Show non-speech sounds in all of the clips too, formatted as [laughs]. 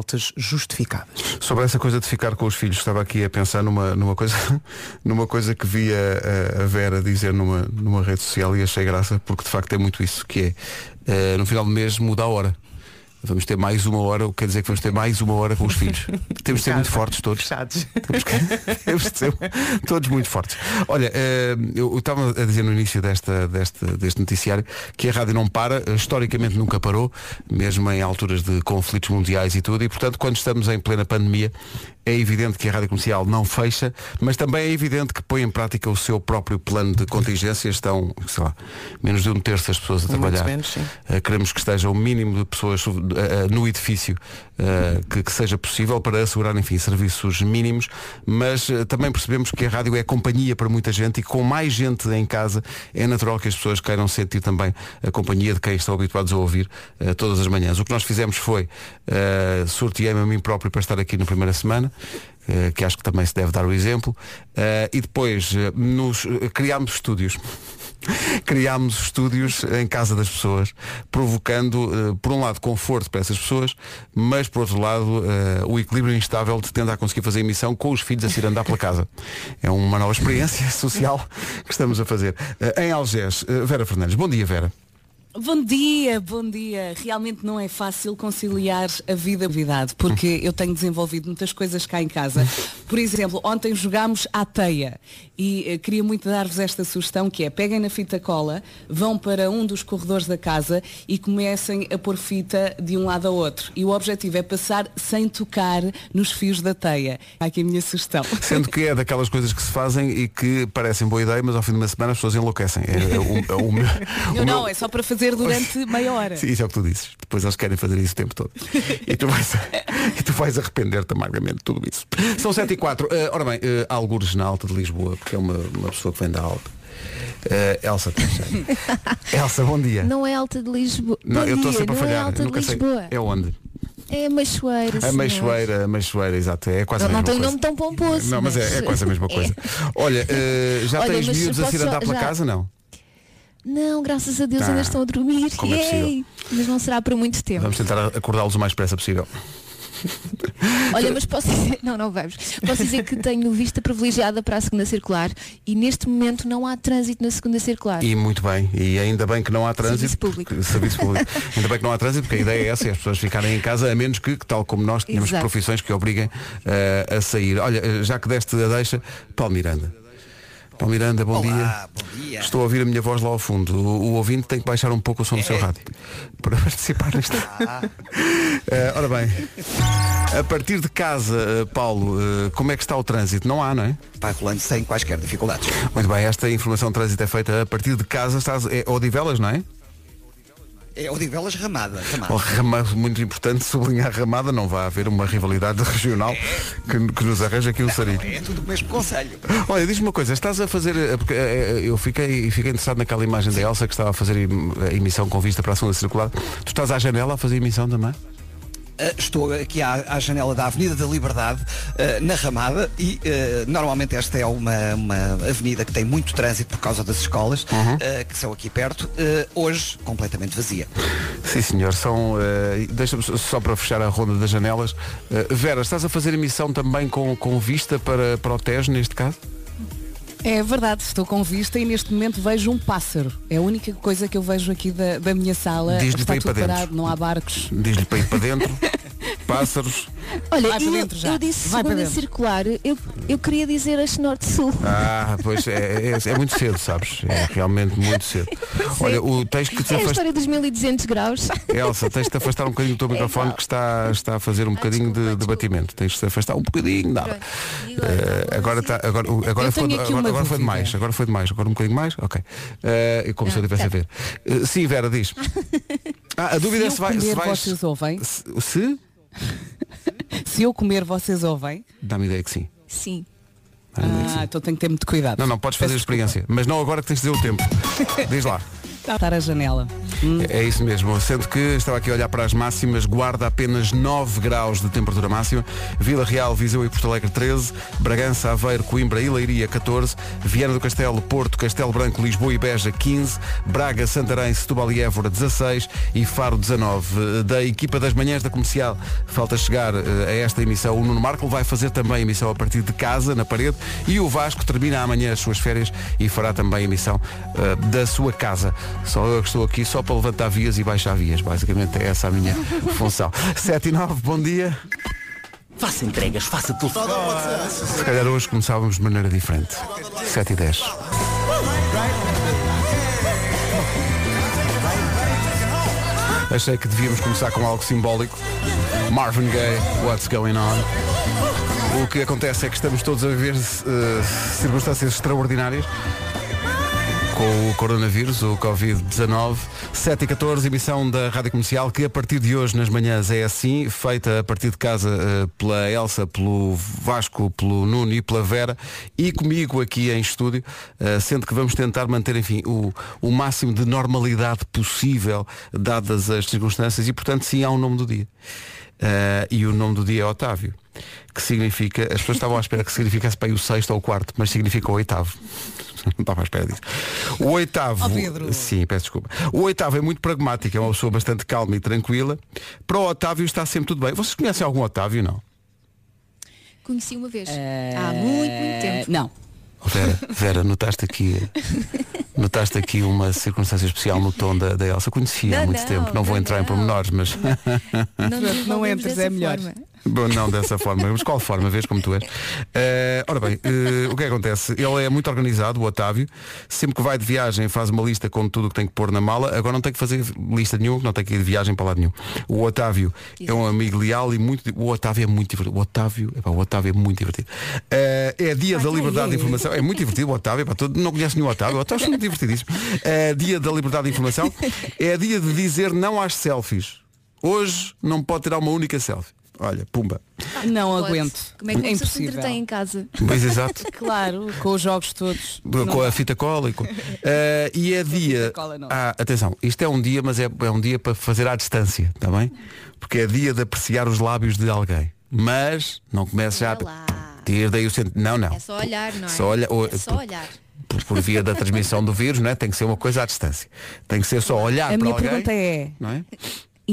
faltas justificadas. Sobre essa coisa de ficar com os filhos, estava aqui a pensar numa, numa coisa [laughs] numa coisa que vi a, a Vera dizer numa, numa rede social e achei graça, porque de facto é muito isso, que é eh, no final do mês muda a hora. Vamos ter mais uma hora, o que quer dizer que vamos ter mais uma hora com os filhos. [laughs] Temos de ser muito fortes todos. Fechados. Temos, que, [laughs] temos de ser todos muito fortes. Olha, eh, eu estava a dizer no início desta, deste, deste noticiário que a rádio não para, eh, historicamente nunca parou, mesmo em alturas de conflitos mundiais e tudo, e portanto quando estamos em plena pandemia é evidente que a rádio comercial não fecha, mas também é evidente que põe em prática o seu próprio plano de contingência. Estão, sei lá, menos de um terço das pessoas a trabalhar. menos. Uh, queremos que esteja o mínimo de pessoas no edifício uh, que, que seja possível para assegurar, enfim, serviços mínimos, mas também percebemos que a rádio é companhia para muita gente e com mais gente em casa é natural que as pessoas queiram sentir também a companhia de quem estão habituados a ouvir todas as manhãs. O que nós fizemos foi sorteei-me a mim próprio para estar aqui na primeira semana. Eh, que acho que também se deve dar o exemplo, eh, e depois eh, nos, criámos estúdios. [laughs] Criámos estúdios em casa das pessoas, provocando, por um lado, conforto para essas pessoas, mas por outro lado, o equilíbrio instável de tentar conseguir fazer emissão com os filhos a se ir andar pela casa. É uma nova experiência [laughs] social que estamos a fazer. Em Algés, Vera Fernandes. Bom dia, Vera. Bom dia, bom dia. Realmente não é fácil conciliar a vida e a novidade, porque eu tenho desenvolvido muitas coisas cá em casa. Por exemplo, ontem jogámos à teia e eh, queria muito dar-vos esta sugestão que é peguem na fita cola, vão para um dos corredores da casa e comecem a pôr fita de um lado ao outro. E o objetivo é passar sem tocar nos fios da teia. Aqui a minha sugestão. Sendo que é daquelas coisas que se fazem e que parecem boa ideia, mas ao fim de uma semana as pessoas enlouquecem. É, é o, é o meu- o Não, meu- não, é só para fazer durante meia hora. Sim, isso é o que tu dizes. Depois eles querem fazer isso o tempo todo. E tu vais, e tu vais arrepender-te amargamente de tudo isso. São 7 e 4. Eh, ora bem, uh, algures na Alta de Lisboa, porque é uma, uma pessoa que vem da Alta. Eh, Elsa Teixeira. [laughs] Elsa, bom dia. Não é Alta de Lisboa. Não, eu estou sempre a não é falhar. Alta de Nunca sei. Lisboa. É onde? É a Machoeira. A. Meixoeira, a Meixoeira, exato. É quase Não, a não mesma tem um coisa. nome tão pomposo. Não, mas é, é quase a mesma coisa. [laughs] Olha, eh, já Olha, tens mas miúdos a se ir andar pela já- casa, não? Não, graças a Deus Ah, ainda estão a dormir. como é! Mas não será por muito tempo. Vamos tentar acordá-los o mais depressa possível. [laughs] Olha, mas posso dizer, não, não vamos. Posso dizer que tenho vista privilegiada para a segunda circular e neste momento não há trânsito na segunda circular. E muito bem, e ainda bem que não há trânsito. Serviço público. porque- serviço público. ainda bem que não há trânsito, porque a ideia é essa, é as pessoas ficarem em casa, a menos que, tal como nós, tenhamos Exato. profissões que obriguem eh, a sair. Olha, já que deste a deixa, Paulo Miranda. Paulo Miranda, bom Olá, dia. bom dia. Estou a ouvir a minha voz lá ao fundo. O, o ouvinte tem que baixar um pouco o som do seu É. rádio para participar neste. [laughs] Eh, ora bem, a partir de casa, eh, Paulo, eh, como é que está o trânsito? Não há, não é? Vai rolando sem quaisquer dificuldades. Muito bem, esta informação de trânsito é feita a partir de casa, estás, é Odivelas, não é? É Odivelas Ramada. Ramada. Oh, muito importante sublinhar ramada, não vai haver uma rivalidade [laughs] regional que, que nos arranja aqui o sarilho. É tudo o mesmo conselho. Olha, diz-me uma coisa, estás a fazer. eh, Porque eh, eh, eu fiquei, fiquei interessado naquela imagem da Elsa que estava a fazer a emissão com vista para a segunda circular. Tu estás à janela a fazer emissão também? Uh, estou aqui à, à janela da Avenida da Liberdade, uh, na Ramada, e uh, normalmente esta é uma, uma avenida que tem muito trânsito por causa das escolas, Uhum. uh, que são aqui perto. Hoje, completamente vazia. Sim, senhor. São. eh, Deixa-me só- para fechar a ronda das janelas. Eh, Vera, estás a fazer emissão também com, com vista para, para o Tejo, neste caso? É verdade, estou com vista e neste momento vejo um pássaro. É a única coisa que eu vejo aqui da, da minha sala. Diz-lhe Está para ir para dentro. parado, não há barcos. Diz-lhe para ir para dentro. [laughs] Pássaros. Olha, Vai para eu, dentro já. eu disse Vai segunda circular, eu, eu queria dizer eixo norte-sul. Ah, pois é, é, é muito cedo, sabes? É realmente muito cedo. Olha, o, tens que te É a afastar. história dos 1200 graus. Elsa, tens de te afastar um bocadinho do teu [laughs] microfone igual. que está, está a fazer um bocadinho de, de batimento. Tens de te afastar um bocadinho, nada. E agora? Eh, agora está, agora, foi, agora, agora foi demais, agora foi demais, agora um bocadinho mais, ok. Eh, como se eu Não, estivesse a tá. ver. Eh, sim, Vera, diz. [laughs] Ah, a dúvida Se é se, vai, se vais. vocês ouvem? Se, se? [laughs] Se eu comer, vocês ouvem? Dá-me ideia que sim. Sim. Dá-me ideia que Ah, então tenho que ter muito cuidado. Não, não, podes fazer a Peço experiência. Mas não agora que tens de dizer o tempo. [laughs] Diz lá. Estar a janela. É, é isso mesmo. Sendo que estava aqui a olhar para as máximas, guarda apenas 9 graus de temperatura máxima. Vila Real, Viseu e Porto Alegre 13, Bragança, Aveiro, Coimbra e Leiria 14, Viana do Castelo, Porto, Castelo Branco, Lisboa e Beja 15, Braga, Santarém, Setúbal e Évora 16 e Faro 19. Da equipa das manhãs da comercial, falta chegar eh, a esta emissão. O Nuno Marco vai fazer também emissão a partir de casa, na parede, e o Vasco termina amanhã as suas férias e fará também emissão uh, da sua casa. Só eu que estou aqui só para levantar vias e baixar vias. Basicamente é essa a minha [laughs] função. 7 e 9, bom dia. Faça entregas, faça telefone. Se calhar hoje começávamos de maneira diferente. 7 e 10. Achei que devíamos começar com algo simbólico. Marvin Gaye, What's Going On? O que acontece é que estamos todos a viver uh, circunstâncias extraordinárias com o coronavírus, o Covid-19. 7 e 14, emissão da Rádio Comercial, que a partir de hoje, nas manhãs, é assim, feita a partir de casa uh, pela Elsa, pelo Vasco, pelo Nuno e pela Vera, e comigo aqui em estúdio, uh, sendo que vamos tentar manter, enfim, o, o máximo de normalidade possível, dadas as circunstâncias, e portanto sim há um nome do dia. Uh, e o nome do dia é Otávio, que significa, as pessoas estavam à espera que significasse para aí o sexto ou o quarto, mas significa o oitavo. [laughs] Não estava à espera disso. O oitavo. Oh, Pedro. Sim, peço desculpa. O oitavo é muito pragmático, é uma pessoa bastante calma e tranquila. Para o Otávio está sempre tudo bem. Vocês conhecem algum Otávio, não? Conheci uma vez. Há muito, muito tempo. Não. Vera, Vera, notaste aqui, notaste aqui uma circunstância especial no tom da, da Elsa. Conhecia há Não, muito não, tempo, não vou não, entrar em pormenores, mas. Não, Não entres, é melhor. forma. Bom, não dessa forma, mas qual forma, vês como tu és? Eh, ora bem, eh, o que é que acontece? Ele é muito organizado, o Otávio, sempre que vai de viagem faz uma lista com tudo o que tem que pôr na mala, agora não tem que fazer lista nenhuma, não tem que ir de viagem para lado nenhum. O Otávio é um amigo leal e muito. O Otávio é muito divertido. O Otávio, epá, o Otávio é muito divertido. Eh, é dia da liberdade de informação. É muito divertido o Otávio, epá, todo, não conhece nenhum Otávio, o Otávio é muito divertidíssimo. Eh, dia da liberdade de informação. É dia de dizer não às selfies. Hoje não pode tirar uma única selfie. Olha, pumba. Não Pode. aguento. Como é que é pessoa se impossível. entretém em casa? Pois exato. [laughs] Claro, com os jogos todos. com a fita cola e, com... [laughs] Eh, e é dia fita cola, não. ah, atenção isto é um dia mas é, é um dia para fazer à distância está bem porque é dia de apreciar os lábios de alguém mas não comece já ter daí o centro não não É só olhar, não é? Só olha- É só olhar. por, por via da transmissão do vírus não é tem que ser uma coisa à distância tem que ser só olhar A para minha alguém pergunta é, não é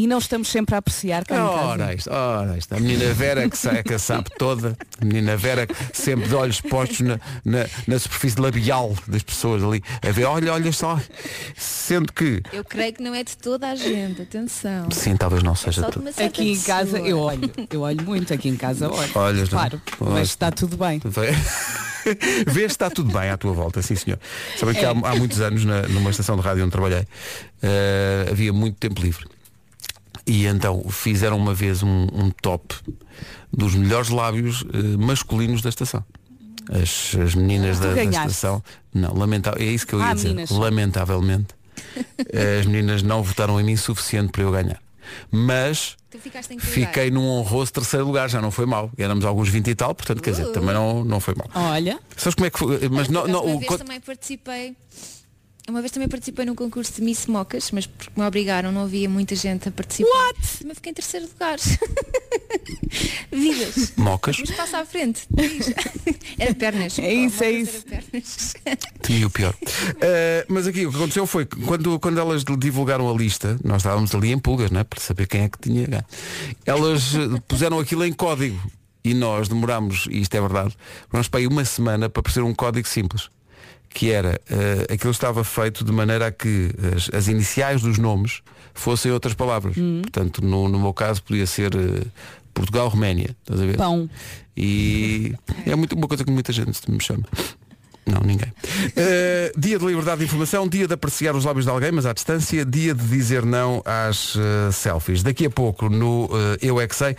e não estamos sempre a apreciar cá em Ora casa? isto, ora isto. A menina Vera que, sa- que a sabe toda, a menina Vera sempre de olhos postos na, na, na superfície labial das pessoas ali, a ver, olha, olha só. Sendo que, Eu creio que não é de toda a gente, atenção. sim, talvez não seja de tudo. Aqui em casa pessoa. eu olho, eu olho muito aqui em casa, olho. Olhas, não? claro, mas está tudo bem. Vês [laughs] se está tudo bem à tua volta, sim senhor. Sabem que há, há muitos anos, na- numa estação de rádio onde trabalhei, eh, havia muito tempo livre. E então fizeram uma vez um, um top dos melhores lábios eh, masculinos da estação. As, as meninas da, da ganhaste. estação. Não, lamentável. É isso que eu ia Ah, dizer. meninas. Lamentavelmente. [laughs] as meninas não votaram em mim suficiente para eu ganhar. Mas Tu ficaste em que lugar? fiquei num honroso terceiro lugar, já não foi mal. Éramos alguns 20 e tal, portanto, quer dizer, Uh. também não, não foi mal. Olha, Sabes como é que foi? Mas não, não, uma o, vez quando- também participei. Uma vez também participei num concurso de Miss Mocas, mas porque me obrigaram, não havia muita gente a participar. What? Também fiquei em terceiro lugar. [laughs] Vidas. mocas, Mas passa à frente. [laughs] Era pernas. É isso, é isso. era pernas. [laughs] temi o pior. Eh, mas aqui o que aconteceu foi que quando, quando elas divulgaram a lista, nós estávamos ali em pulgas, né, para saber quem é que tinha. Elas eh, puseram aquilo em código e nós demorámos, e isto é verdade, nós para aí uma semana para perceber um código simples. Que era, eh, aquilo estava feito de maneira a que as, as iniciais dos nomes fossem outras palavras. Portanto, no, no meu caso podia ser eh, Portugal, Roménia. Estás a ver? pão. E é muito, uma coisa que muita gente me chama. Não, ninguém. [laughs] Eh, dia de liberdade de informação, dia de apreciar os lábios de alguém, mas à distância, dia de dizer não às eh, selfies. Daqui a pouco, no eh, Eu É Que Sei,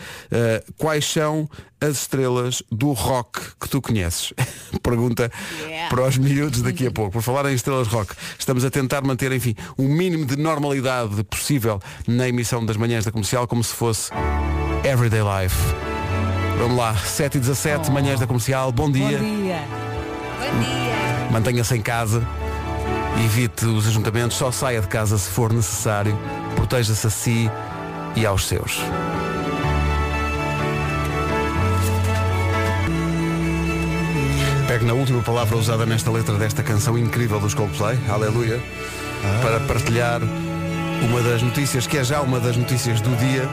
quais são as estrelas do rock que tu conheces? [laughs] Pergunta Yeah. para os miúdos daqui a pouco. Por falar em estrelas rock, estamos a tentar manter, enfim, o mínimo de normalidade possível na emissão das manhãs da comercial, como se fosse Everyday Life. Vamos lá, 7 e 17, manhãs da comercial, bom dia. Bom dia. Mantenha-se em casa. Evite os ajuntamentos, só saia de casa se for necessário. Proteja-se a si e aos seus. Pegue na última palavra usada nesta letra desta canção incrível dos Coldplay, Aleluia, para partilhar uma das notícias, que é já uma das notícias do dia,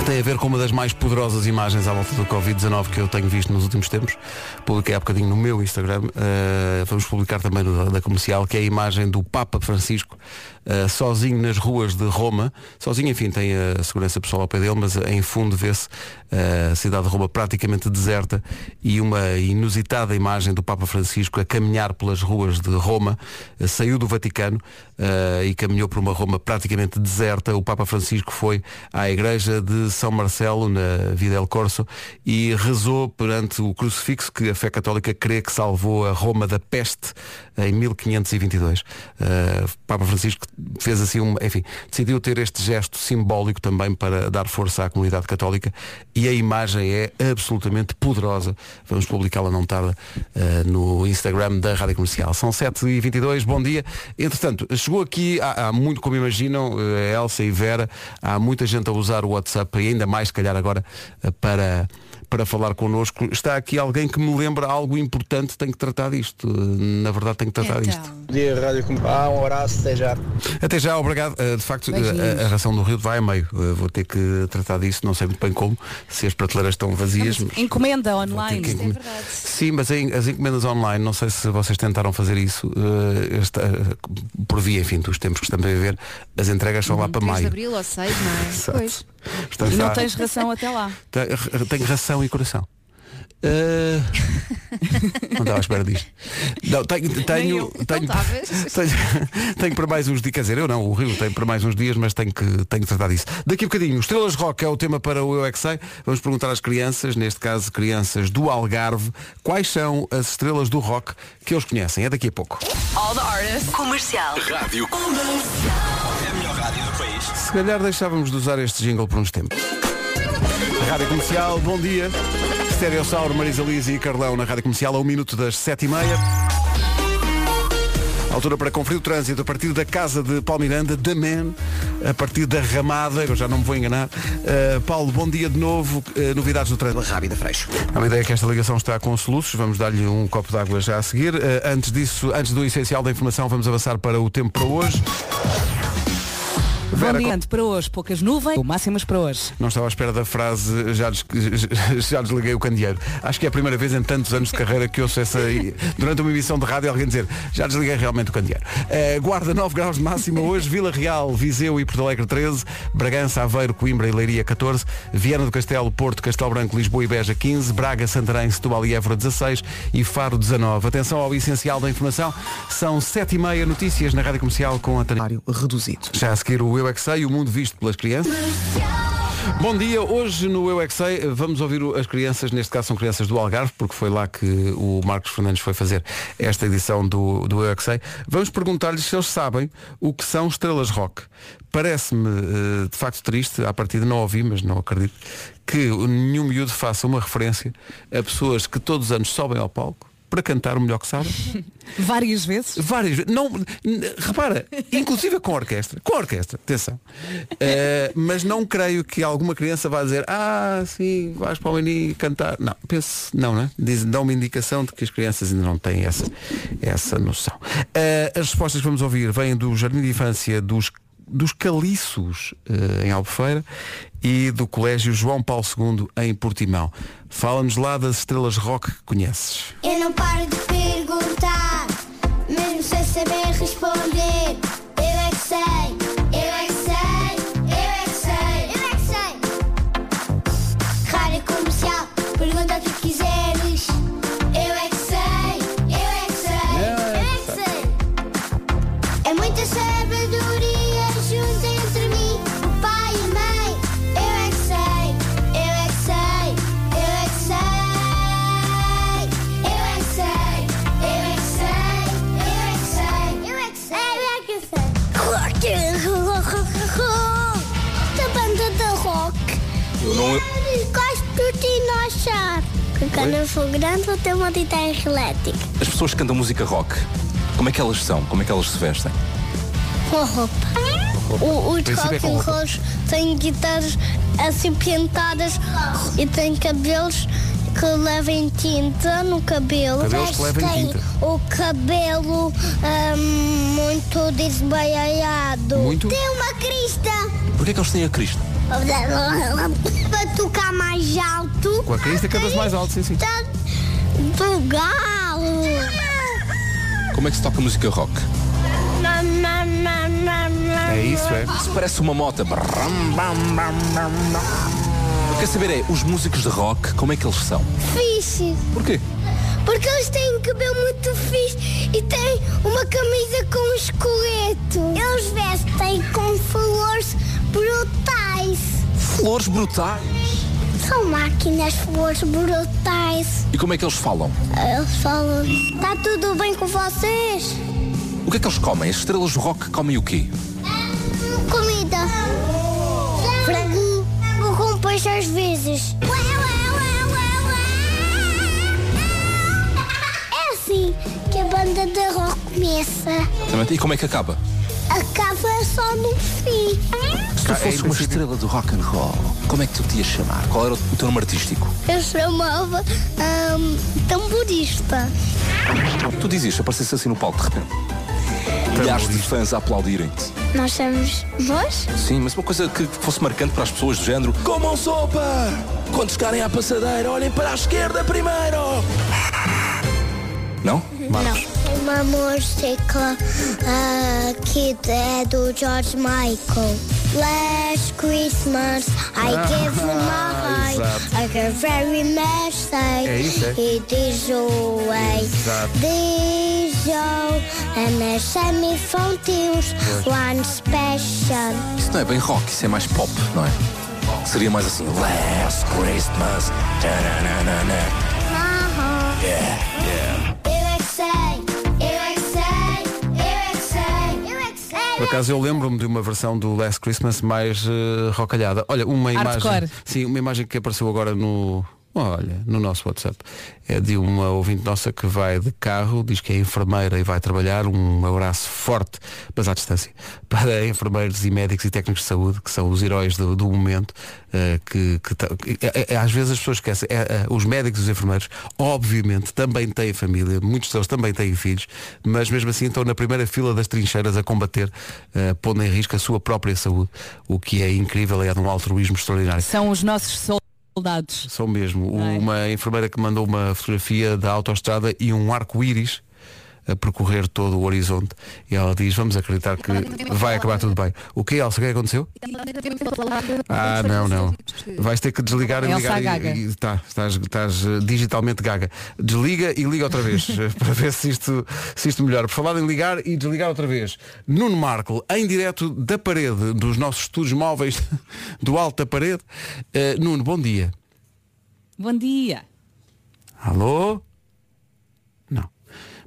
que tem a ver com uma das mais poderosas imagens à volta do Covid-19 que eu tenho visto nos últimos tempos. Publiquei há bocadinho no meu Instagram, uh, vamos publicar também da comercial, que é a imagem do Papa Francisco uh, sozinho nas ruas de Roma. Sozinho, enfim, tem a segurança pessoal ao pé dele, mas em fundo vê-se uh, a cidade de Roma praticamente deserta e uma inusitada imagem do Papa Francisco a caminhar pelas ruas de Roma. Uh, saiu do Vaticano e caminhou por uma Roma praticamente deserta. O Papa Francisco foi à igreja de São Marcelo, na Videl Corso, e rezou perante o crucifixo que a fé católica crê que salvou a Roma da peste em 1522. Papa Francisco fez assim um, enfim, decidiu ter este gesto simbólico também para dar força à comunidade católica e a imagem é absolutamente poderosa. Vamos publicá-la não tarde uh, no Instagram da Rádio Comercial. São 7h22, bom dia. Entretanto, chegou aqui, há, há muito, como imaginam, uh, Elsa e Vera, há muita gente a usar o WhatsApp e ainda mais, se calhar agora, uh, para para falar connosco. Está aqui alguém que me lembra algo importante, tem que tratar disto. Na verdade, tem que tratar Então. disto. Bom dia, Rádio Ah, um abraço, até já. Até já, obrigado. Uh, de facto, uh, a, a ração do Rio vai a meio. Uh, vou ter que tratar disso, não sei muito bem como, se as prateleiras estão vazias. mas Encomenda vou ter online. que É. Sim, mas em- as encomendas online, não sei se vocês tentaram fazer isso, uh, esta- por via, enfim, dos tempos que estamos a viver, as entregas são lá para 3 de maio. abril ou 6, não é? [laughs] Portanto, E não há- tens ração até lá. Te- Tenho ração e coração. Uh, [laughs] não estava à espera disto. Não, tenho, tenho, tenho, [laughs] tenho, tenho para mais uns dias, quer dizer, eu não, o Rio tem para mais uns dias, mas tenho que, tenho que tratar disso. Daqui a bocadinho, Estrelas Rock é o tema para o Eu é Que Sei. Vamos perguntar às crianças, neste caso crianças do Algarve, quais são as estrelas do rock que eles conhecem. É daqui a pouco. All the artists. Comercial. Rádio. Se calhar deixávamos de usar este jingle por uns tempos. Rádio Comercial, bom dia. Stereossauro, Marisa Liz e Carlão na Rádio Comercial a um minuto das sete e meia. Altura para conferir o trânsito a partir da casa de Paulo Miranda, da Man, a partir da Ramada, eu já não me vou enganar. Uh, Paulo, bom dia de novo. Uh, novidades do trânsito. Rábida Freixo. Há uma ideia que esta ligação está com soluços, vamos dar-lhe um copo de água já a seguir. Uh, antes disso, antes do essencial da informação, vamos avançar para o tempo para hoje. Bom Vera, dia para hoje, poucas nuvens, máximas para hoje. Não estava à espera da frase já, des- [laughs] já desliguei o candeeiro. Acho que é a primeira vez em tantos anos de carreira que ouço essa durante uma emissão de rádio alguém dizer já desliguei realmente o candeeiro. Eh, Guarda 9 graus de máxima hoje, Vila Real, Viseu e Porto Alegre 13, Bragança, Aveiro, Coimbra e Leiria 14, Viana do Castelo, Porto, Castelo Branco, Lisboa e Beja 15, Braga, Santarém, Setúbal e Évora 16 e Faro 19. Atenção ao essencial da informação. São 7 e meia notícias na Rádio Comercial com a Tânia. reduzido. Já a seguir o Eu é Sei, o mundo visto pelas crianças. Bom dia, hoje no Eu é Sei vamos ouvir as crianças, neste caso são crianças do Algarve, porque foi lá que o Marcos Fernandes foi fazer esta edição do, do Eu é Sei. Vamos perguntar-lhes se eles sabem o que são estrelas rock. Parece-me eh, de facto triste, à partida não ouvi, mas não acredito, que nenhum miúdo faça uma referência a pessoas que todos os anos sobem ao palco para cantar o melhor que sabem. [laughs] Várias vezes. Várias vezes. Não, repara, inclusive com orquestra. Com orquestra, atenção. Eh, mas não creio que alguma criança vá dizer, ah, sim, vais para o mini cantar. Não, penso, não, né? Diz, dá uma indicação de que as crianças ainda não têm essa, essa noção. Eh, as respostas que vamos ouvir vêm do Jardim de Infância dos, dos Caliços, eh, em Albufeira, e do Colégio João Paulo II, em Portimão. Fala-nos lá das estrelas rock que conheces. Eu não paro de perguntar, mesmo sem saber responder. Eu não. Gosto de. Porque quando eu for grande vou ter uma guitarra elétrica. As pessoas que cantam música rock Como é que elas são? Como é que elas se vestem? Com roupa. O, os princípio é com roupa. rock'n'rolls têm guitarras assim pintadas e têm cabelos que levam tinta no cabelo. Cabelos que levem tinta. o cabelo ahm, muito desbaiado. Muito? Tem uma crista. Porquê é que eles têm a crista? Para tocar mais alto. Com a crista cada-se mais alto, sim, sim. Do galo. Como é que se toca música rock? É isso, é. Isso parece uma moto. Quero saber é, os músicos de rock, como é que eles são? Fixe. Porquê? Porque eles têm um cabelo muito fixe e têm uma camisa com um esqueleto. Eles vestem com flores brutais. Flores brutais. São máquinas flores brutais. E como é que eles falam? Eles falam, está tudo bem com vocês? O que é que eles comem? As estrelas do rock comem o quê? Comida. Peixe às vezes. É assim que a banda de rock começa. Exatamente. E como é que acaba? Acaba só no fim. Se tu fosses uma estrela do rock and roll, como é que tu te ias chamar? Qual era o teu nome artístico? Eu chamava ahm, tamborista. Tu dizias, se aparecesse assim no palco de repente. Milhares de fãs a aplaudirem-te. Nós somos nós? Sim, mas uma coisa que fosse marcante para as pessoas do género. Comam sopa! Quando chegarem à passadeira, olhem para a esquerda primeiro! Não? Não. Uma música ah, que é do George Michael. Last Christmas I gave you my [laughs] heart. exato. I very say É isso, é? it is away. Exato. This show and a semi one special. Isso não é bem rock, isso é mais pop, não é? Seria mais assim, Last Christmas. tananana. Eu é que sei, eu é que sei, eu é que sei, eu é que sei. Por acaso eu lembro-me de uma versão do Last Christmas mais uh, rocalhada. Olha, uma imagem. Hardcore. Sim, uma imagem que apareceu agora no. Olha, no nosso WhatsApp. É de uma ouvinte nossa que vai de carro, diz que é enfermeira e vai trabalhar. Um abraço forte, mas à distância, [laughs] para enfermeiros e médicos e técnicos de saúde, que são os heróis do, do momento. eh, que, que ta- é- é- às vezes as pessoas esquecem. É, os médicos e os enfermeiros, obviamente, também têm família, muitos deles também têm filhos, mas mesmo assim estão na primeira fila das trincheiras a combater, eh, pondo em risco a sua própria saúde, o que é incrível, é de um altruísmo extraordinário. São os nossos soldados. São mesmo. É? Uma enfermeira que mandou uma fotografia da autoestrada e um arco-íris a percorrer todo o horizonte. E ela diz, vamos acreditar que vai acabar tudo bem. O que, Elsa? O que é que aconteceu? Ah, não, não. Vais ter que desligar e ligar. E, e, tá, estás, estás eh, digitalmente gaga. Desliga e liga outra vez [laughs] eh, para ver se isto, se isto melhora. Por falar em ligar e desligar outra vez. Nuno Marco, em direto da parede dos nossos estudos móveis [laughs] do alto da parede. Eh, Nuno, bom dia. Bom dia. Alô?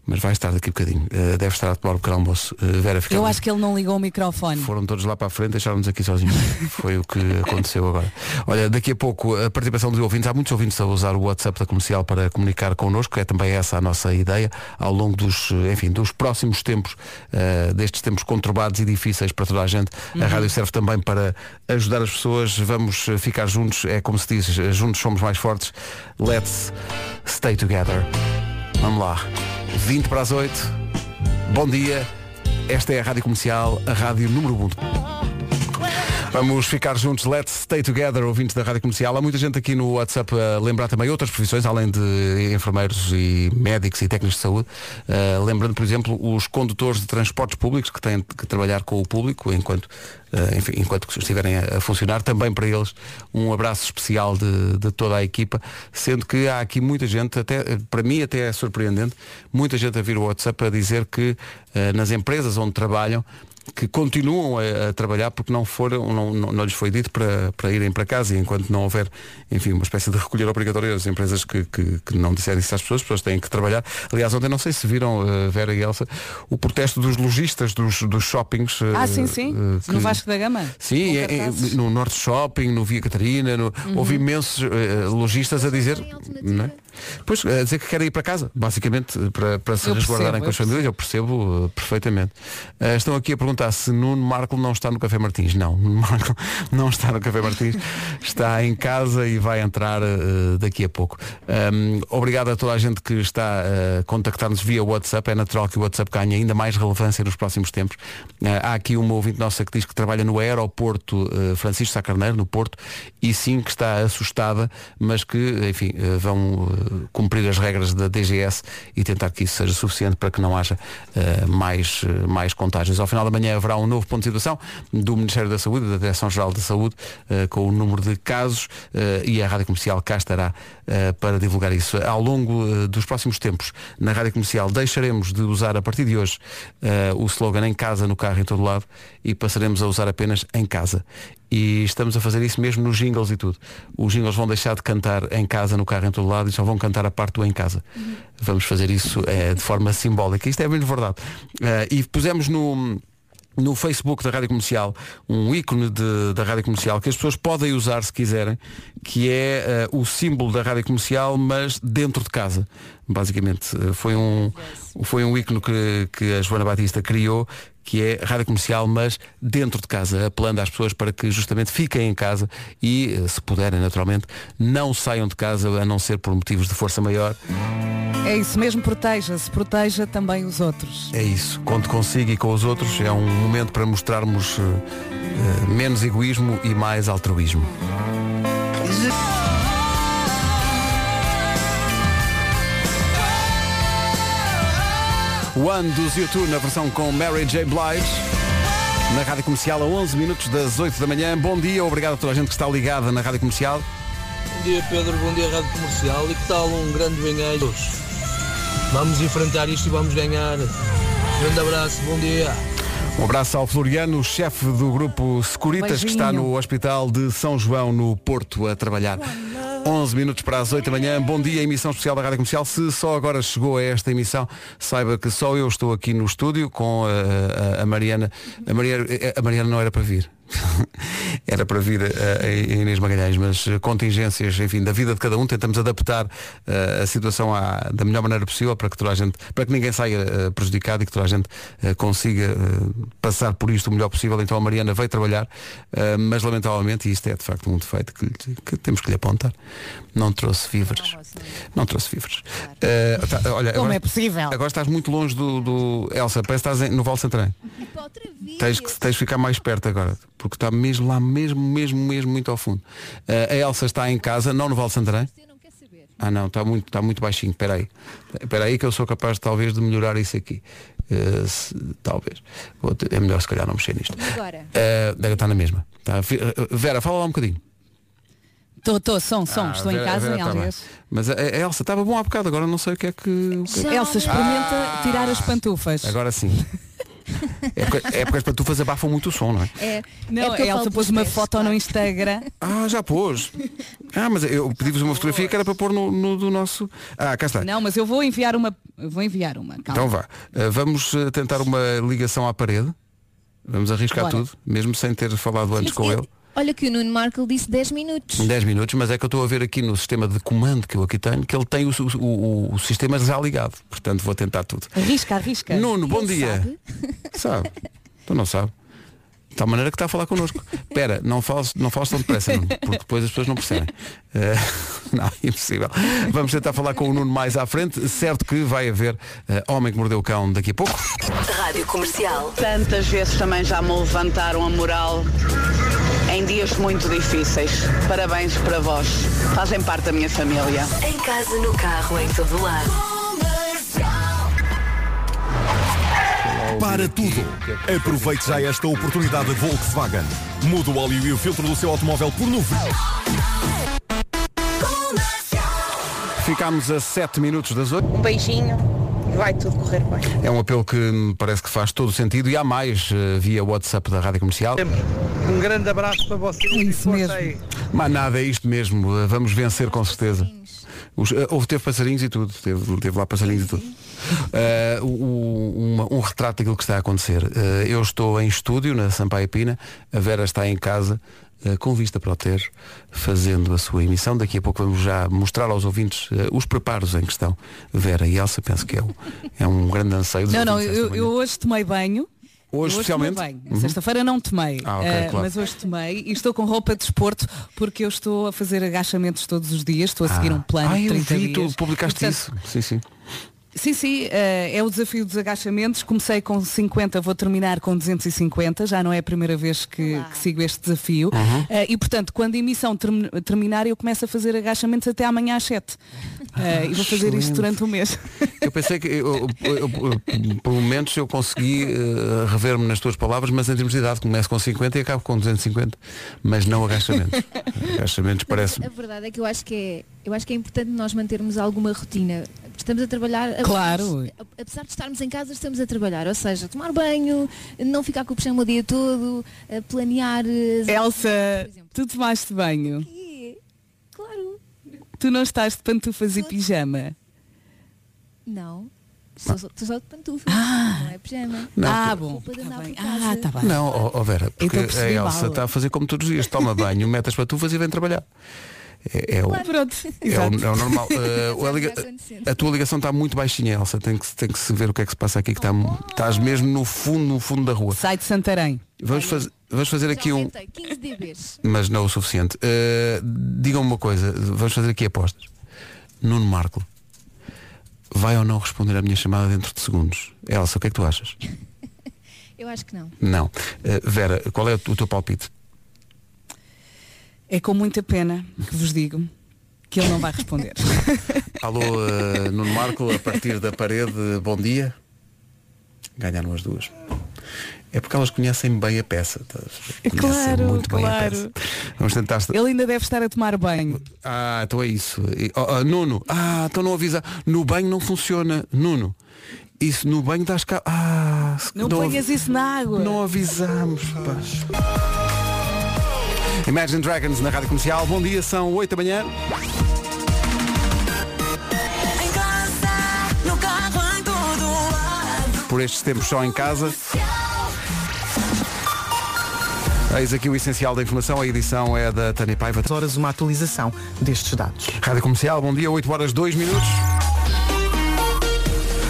Mas vai estar daqui a bocadinho. Eh, deve estar a tomar o pequeno almoço. Eh, Vera, fica Eu acho que ele não ligou o microfone. Foram todos lá para a frente, deixaram-nos aqui sozinhos. [laughs] Foi o que aconteceu agora. Olha, daqui a pouco a participação dos ouvintes. Há muitos ouvintes a usar o WhatsApp da comercial para comunicar connosco. É também essa a nossa ideia. Ao longo dos, enfim, dos próximos tempos, eh, destes tempos conturbados e difíceis para toda a gente, a rádio serve também para ajudar as pessoas. Vamos ficar juntos. É como se diz, juntos somos mais fortes. Let's stay together. Vamos lá. 20 para as 8. Bom dia. Esta é a Rádio Comercial, a rádio número 1. Vamos ficar juntos, let's stay together, ouvintes da Rádio Comercial. Há muita gente aqui no WhatsApp a lembrar também outras profissões, além de enfermeiros e médicos e técnicos de saúde. Uh, lembrando, por exemplo, os condutores de transportes públicos que têm que trabalhar com o público enquanto, uh, enfim, enquanto estiverem a, a funcionar. Também para eles um abraço especial de, de toda a equipa, sendo que há aqui muita gente, até para mim até é surpreendente, muita gente a vir o WhatsApp a dizer que uh, nas empresas onde trabalham que continuam a, a trabalhar porque não foram, não, não, não lhes foi dito para, para irem para casa e enquanto não houver, enfim, uma espécie de recolher obrigatório as empresas que, que, que não disserem isso às pessoas, as pessoas têm que trabalhar. Aliás, ontem não sei se viram, eh, Vera e Elsa, o protesto dos lojistas dos, dos shoppings. eh, Ah, sim, sim. eh, que- No Vasco da Gama. Sim, é- é- no Norte Shopping, no Via Catarina, no- Uhum. houve imensos lojistas a dizer. Não é? Pois, a dizer que querem ir para casa, basicamente, para, para se Eu resguardarem percebo, com as famílias, eu percebo uh, perfeitamente. Uh, estão aqui a perguntar se Nuno Marco não está no Café Martins. Não, [laughs] Nuno Marco não está no Café Martins, está em casa e vai entrar uh, daqui a pouco. Um, obrigado a toda a gente que está a contactar-nos via WhatsApp. É natural que o WhatsApp ganhe ainda mais relevância nos próximos tempos. Há aqui uma ouvinte nossa que diz que trabalha no aeroporto Francisco Sá Carneiro, no Porto, e sim que está assustada, mas que, enfim, vão cumprir as regras da DGS e tentar que isso seja suficiente para que não haja uh, mais, uh, mais contágios. Ao final da manhã haverá um novo ponto de situação do Ministério da Saúde, da Direção-Geral da Saúde, uh, com o número de casos e a Rádio Comercial cá estará para divulgar isso. Ao longo dos próximos tempos, na Rádio Comercial, deixaremos de usar a partir de hoje o slogan em casa, no carro, em todo lado e passaremos a usar apenas em casa. E estamos a fazer isso mesmo nos jingles e tudo. Os jingles vão deixar de cantar em casa, no carro, em todo lado e só vão cantar a parte do em casa. Vamos fazer isso eh, de forma simbólica. Isto é mesmo verdade. Eh, e pusemos no no Facebook da Rádio Comercial um ícone de- da Rádio Comercial que as pessoas podem usar se quiserem, que é eh, o símbolo da Rádio Comercial, mas dentro de casa. Basicamente, foi um, foi um ícone que, que a Joana Batista criou, que é Rádio Comercial, mas dentro de casa, apelando às pessoas para que justamente fiquem em casa e, eh, se puderem, naturalmente, não saiam de casa a não ser por motivos de força maior. É isso mesmo, proteja-se, proteja também os outros. É isso. Conto consigo e com os outros. É um momento para mostrarmos eh, menos egoísmo e mais altruísmo. One dos YouTube na versão com Mary J. Blige. Na Rádio Comercial a 11 minutos das 8 da manhã. Bom dia, obrigado a toda a gente que está ligada na Rádio Comercial. Bom dia Pedro, bom dia Rádio Comercial e que tal um grande bem-aja? Vamos enfrentar isto e vamos ganhar. Grande abraço, bom dia. Um abraço ao Floriano, chefe do grupo Securitas, que está Beijinho. no Hospital de São João, no Porto, a trabalhar. 11 minutos para as 8 da manhã. Bom dia, emissão especial da Rádio Comercial. Se só agora chegou a esta emissão, saiba que só eu estou aqui no estúdio com a, a- a Mariana. A Mariana, a Mariana não era para vir. [laughs] Era para vir a, Inês Magalhães, mas eh, contingências, enfim, da vida de cada um, tentamos adaptar eh, a situação à- da melhor maneira possível para que toda a gente, para que ninguém saia eh, prejudicado e que toda a gente eh, consiga eh, passar por isto o melhor possível. Então a Mariana veio trabalhar, eh, mas lamentavelmente, e isto é de facto um defeito que, que temos que lhe apontar, não trouxe víveres. Não trouxe víveres. Eh, tá, olha, Como agora, é possível? agora estás muito longe do, do Elsa, parece que estás em- no Val Santarém. Tens que, tens que ficar mais perto agora, porque está mesmo lá, mesmo, mesmo, mesmo muito ao fundo. Eh, a Elsa está em casa, não no Val Santarém. Ah não, está muito, está muito baixinho, espera aí. Espera aí que eu sou capaz talvez de melhorar isso aqui. Eh, se- talvez. Vou ter- é melhor se calhar não mexer nisto. Agora? Deve estar na mesma. Tá, Vera, fala lá um bocadinho. Estou, estou, som, som, Ah, estou em casa, Vera em tá. Mas a, a Elsa estava bom há bocado, agora não sei o que é que. é que- Elsa, experimenta tirar as pantufas. Agora sim. [laughs] É porque, é porque as pantufas abafam muito o som, não é? É, Não, é a Elsa pôs uma foto claro. no Instagram. [laughs] Ah, já pôs. Ah, mas eu pedi-vos uma fotografia que era para pôr no, no do nosso. Ah, cá está. Não, mas eu vou enviar uma. eu Vou enviar uma, calma. Então vá. Uh, vamos tentar uma ligação à parede. Vamos arriscar Bora. tudo, mesmo sem ter falado antes com ele. Olha que o Nuno Marco disse 10 minutos. 10 minutos, mas é que eu estou a ver aqui no sistema de comando que eu aqui tenho que ele tem o, o, o- sistema já ligado. Portanto, vou tentar tudo. Arrisca, arrisca. Nuno, bom Ele dia. sabe? [laughs] Sabe? Tu não sabe. De tal maneira que está a falar connosco. Espera, não fales, não fales tão depressa, Nuno, porque depois as pessoas não percebem. Eh, [laughs] não, impossível. Vamos tentar falar com o Nuno mais à frente. Certo que vai haver eh, Homem que Mordeu o Cão daqui a pouco. Rádio Comercial. Tantas vezes também já me levantaram a moral em dias muito difíceis. Parabéns para vós. Fazem parte da minha família. Em casa, no carro, em todo lado. Para tudo. Aproveite já esta oportunidade Volkswagen. Muda o óleo e o filtro do seu automóvel por novo. Ficámos a 7 minutos das 8. Um beijinho vai tudo correr bem. É um apelo que me parece que faz todo sentido e há mais eh, via WhatsApp da Rádio Comercial. Um grande abraço para vocês. Isso mesmo. Mas nada, é isto mesmo. Eh, Vamos vencer com certeza. Os, eh, houve, teve passarinhos e tudo. Teve, teve lá passarinhos e tudo. O- o- uma- um retrato daquilo que está a acontecer. Eh, eu estou em estúdio na Sampaio Pina, a Vera está em casa. Eh, com vista para o Tejo, fazendo a sua emissão. Daqui a pouco vamos já mostrar aos ouvintes eh, os preparos em questão. Vera e Elsa, penso que é, um- é um grande anseio. Não, não, eu, eu hoje tomei banho. Hoje, especialmente? tomei banho. Uhum. Sexta-feira não tomei, Ah, ok, eh, claro. mas hoje tomei e estou com roupa de desporto porque eu estou a fazer agachamentos todos os dias, estou a seguir Ah. um plano Ah, de eu 30 vi, dias. tu publicaste E, isso. Sim, sim. Sim, sim, eh, é o desafio dos agachamentos. Comecei com 50, vou terminar com 250. Já não é a primeira vez que, que sigo este desafio. Uhum. Eh, e portanto, quando a emissão term- terminar, eu começo a fazer agachamentos até amanhã às 7. Eh, e vou fazer isto excelente. durante um mês. Eu pensei que, eu, eu- eu- por momentos, eu consegui eh, rever-me nas tuas palavras, mas em termos de idade, começo com 50 e acabo com 250. Mas não agachamentos. [laughs] agachamentos parece A verdade é que eu acho que é, eu acho que é importante nós mantermos alguma rotina. Estamos a trabalhar. Claro. Apesar de estarmos em casa, estamos a trabalhar. Ou seja, tomar banho, não ficar com o pijama o dia todo, planear. eh, Elsa, tu tomaste banho? Claro. Tu não estás de pantufas e pijama? Não. Só, só, só de pantufas. Não é pijama. Não, ah, bom. Por Ah, tá bem. Não, ó ó Vera, porque Então a Elsa mal. está a fazer como todos os dias, toma banho, mete as patufas e vem trabalhar. É, é o, Pronto. é o, é o normal. [laughs] Eh, a, a tua ligação está muito baixinha, Elsa. Tem que, tem que se ver o que é que se passa aqui, que está, estás mesmo no fundo, no fundo da rua. Sai de Santarém. Vamos, faz, vamos fazer Já aqui um. aumentei 15 dBs. Mas não o suficiente. Eh, Digam-me uma coisa, vamos fazer aqui apostas. Nuno Marco vai ou não responder à minha chamada dentro de segundos? Elsa, o que é que tu achas? [laughs] Eu acho que não. Não. Eh, Vera, qual é o teu palpite? É com muita pena que vos digo que ele não vai responder. [laughs] Alô, eh, Nuno Marco, a partir da parede, bom dia. Ganharam as duas. É porque elas conhecem bem a peça. tá? Conhecem Claro, muito bem a claro. peça. Vamos tentar. Ele ainda deve estar a tomar banho. Ah, então é isso. Oh, oh, Nuno, ah, então não avisa. No banho não funciona. Nuno, isso no banho das cá. Ah, se- Não, ponhas isso na água. Não avisamos. pá. Imagine Dragons na rádio comercial. Bom dia, são 8 da manhã. Por estes tempos só em casa. Eis aqui o essencial da informação. A edição é da Tânia Paiva. horas uma atualização destes dados. Rádio Comercial, bom dia, 8 horas 2 minutos.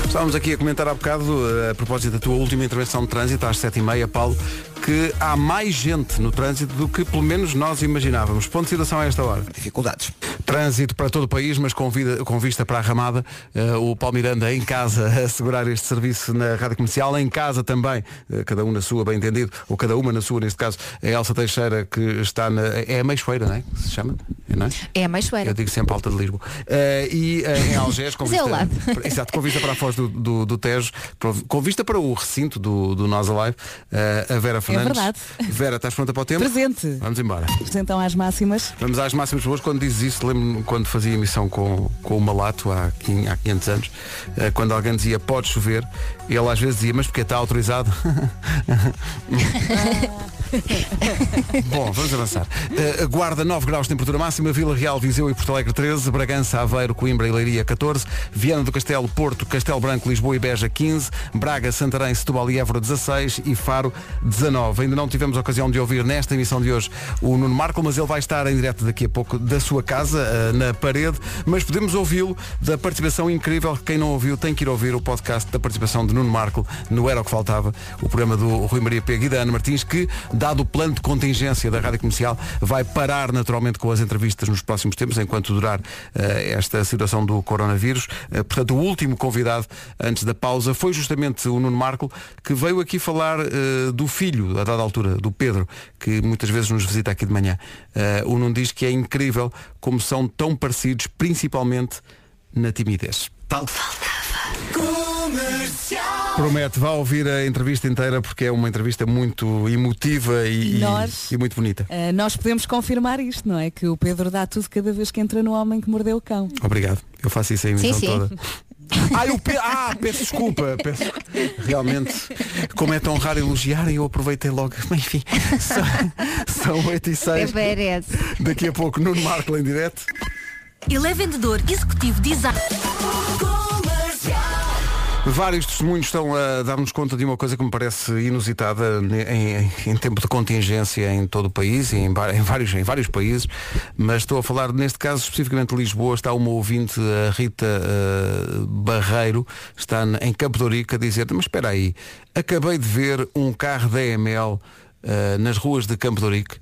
Estávamos aqui a comentar há bocado, eh, a propósito da tua última intervenção de trânsito, às 7h30, Paulo, que há mais gente no trânsito do que pelo menos nós imaginávamos. Ponto de situação a esta hora. Dificuldades. Trânsito para todo o país, mas com, vida- com vista para a Ramada, eh, o Paulo Miranda em casa [laughs] a assegurar este serviço na Rádio Comercial, em casa também, eh, cada um na sua, bem entendido, ou cada uma na sua, neste caso, a Elsa Teixeira, que está na. É a Meixoeira, não é? Que se chama? Não é? É a mais suera. Eu digo sempre Alta de Lisboa. Eh, e em Algés, com é vista, lado. [laughs] exato, com vista para a foz do, do, do Tejo, com vista para o recinto do, do Nós Alive, a Vera Fernandes. É verdade. Vera, estás pronta para o tempo? Presente. Vamos embora. Então às máximas. Vamos às máximas boas. Quando dizes isso, lembro-me quando fazia emissão com, com o Malato há, quin- há 500 anos, eh, quando alguém dizia pode chover, ele às vezes dizia, mas porque está autorizado? [laughs] [laughs] Bom, vamos avançar. Uh, Guarda 9 graus de temperatura máxima, Vila Real, Viseu e Porto Alegre 13, Bragança, Aveiro, Coimbra e Leiria 14, Viana do Castelo, Porto, Castelo Branco, Lisboa e Beja 15, Braga, Santarém, Setúbal e Évora 16 e Faro 19. Ainda não tivemos a ocasião de ouvir nesta emissão de hoje o Nuno Marco, mas ele vai estar em direto daqui a pouco da sua casa, uh, na parede, mas podemos ouvi-lo da participação incrível. Quem não ouviu tem que ir ouvir o podcast da participação de Nuno Marco no Era o que Faltava, o programa do Rui Maria Pego e da Ana Martins, que, dado o plano de contingência da Rádio Comercial, vai parar naturalmente com as entrevistas nos próximos tempos, enquanto durar eh, esta situação do coronavírus. Eh, portanto, o último convidado antes da pausa foi justamente o Nuno Marco, que veio aqui falar eh, do filho, a dada altura, do Pedro, que muitas vezes nos visita aqui de manhã. O Nuno diz que é incrível como são tão parecidos, principalmente na timidez. Tal. Promete, vá ouvir a entrevista inteira porque é uma entrevista muito emotiva e, E nós? e muito bonita. Uh, nós podemos confirmar isto, não é? Que o Pedro dá tudo cada vez que entra no homem que mordeu o cão. Obrigado. Eu faço isso a emissão Sim, sim. toda. Ah, eu pe... ah, peço desculpa. Peço... Realmente, como é tão raro elogiarem, eu aproveitei logo. Mas, [laughs] Enfim, são, são 8 e 6. Everest. Daqui a pouco, Nuno Marco em direto. Ele é vendedor executivo design. Vários testemunhos estão a dar-nos conta de uma coisa que me parece inusitada em, em- em tempo de contingência em todo o país e em, em vários, em vários países, mas estou a falar, neste caso, especificamente de Lisboa, está uma ouvinte, a Rita eh, Barreiro, está em Campo de Ourique a dizer, mas espera aí, acabei de ver um carro da EML eh, nas ruas de Campo de Uh,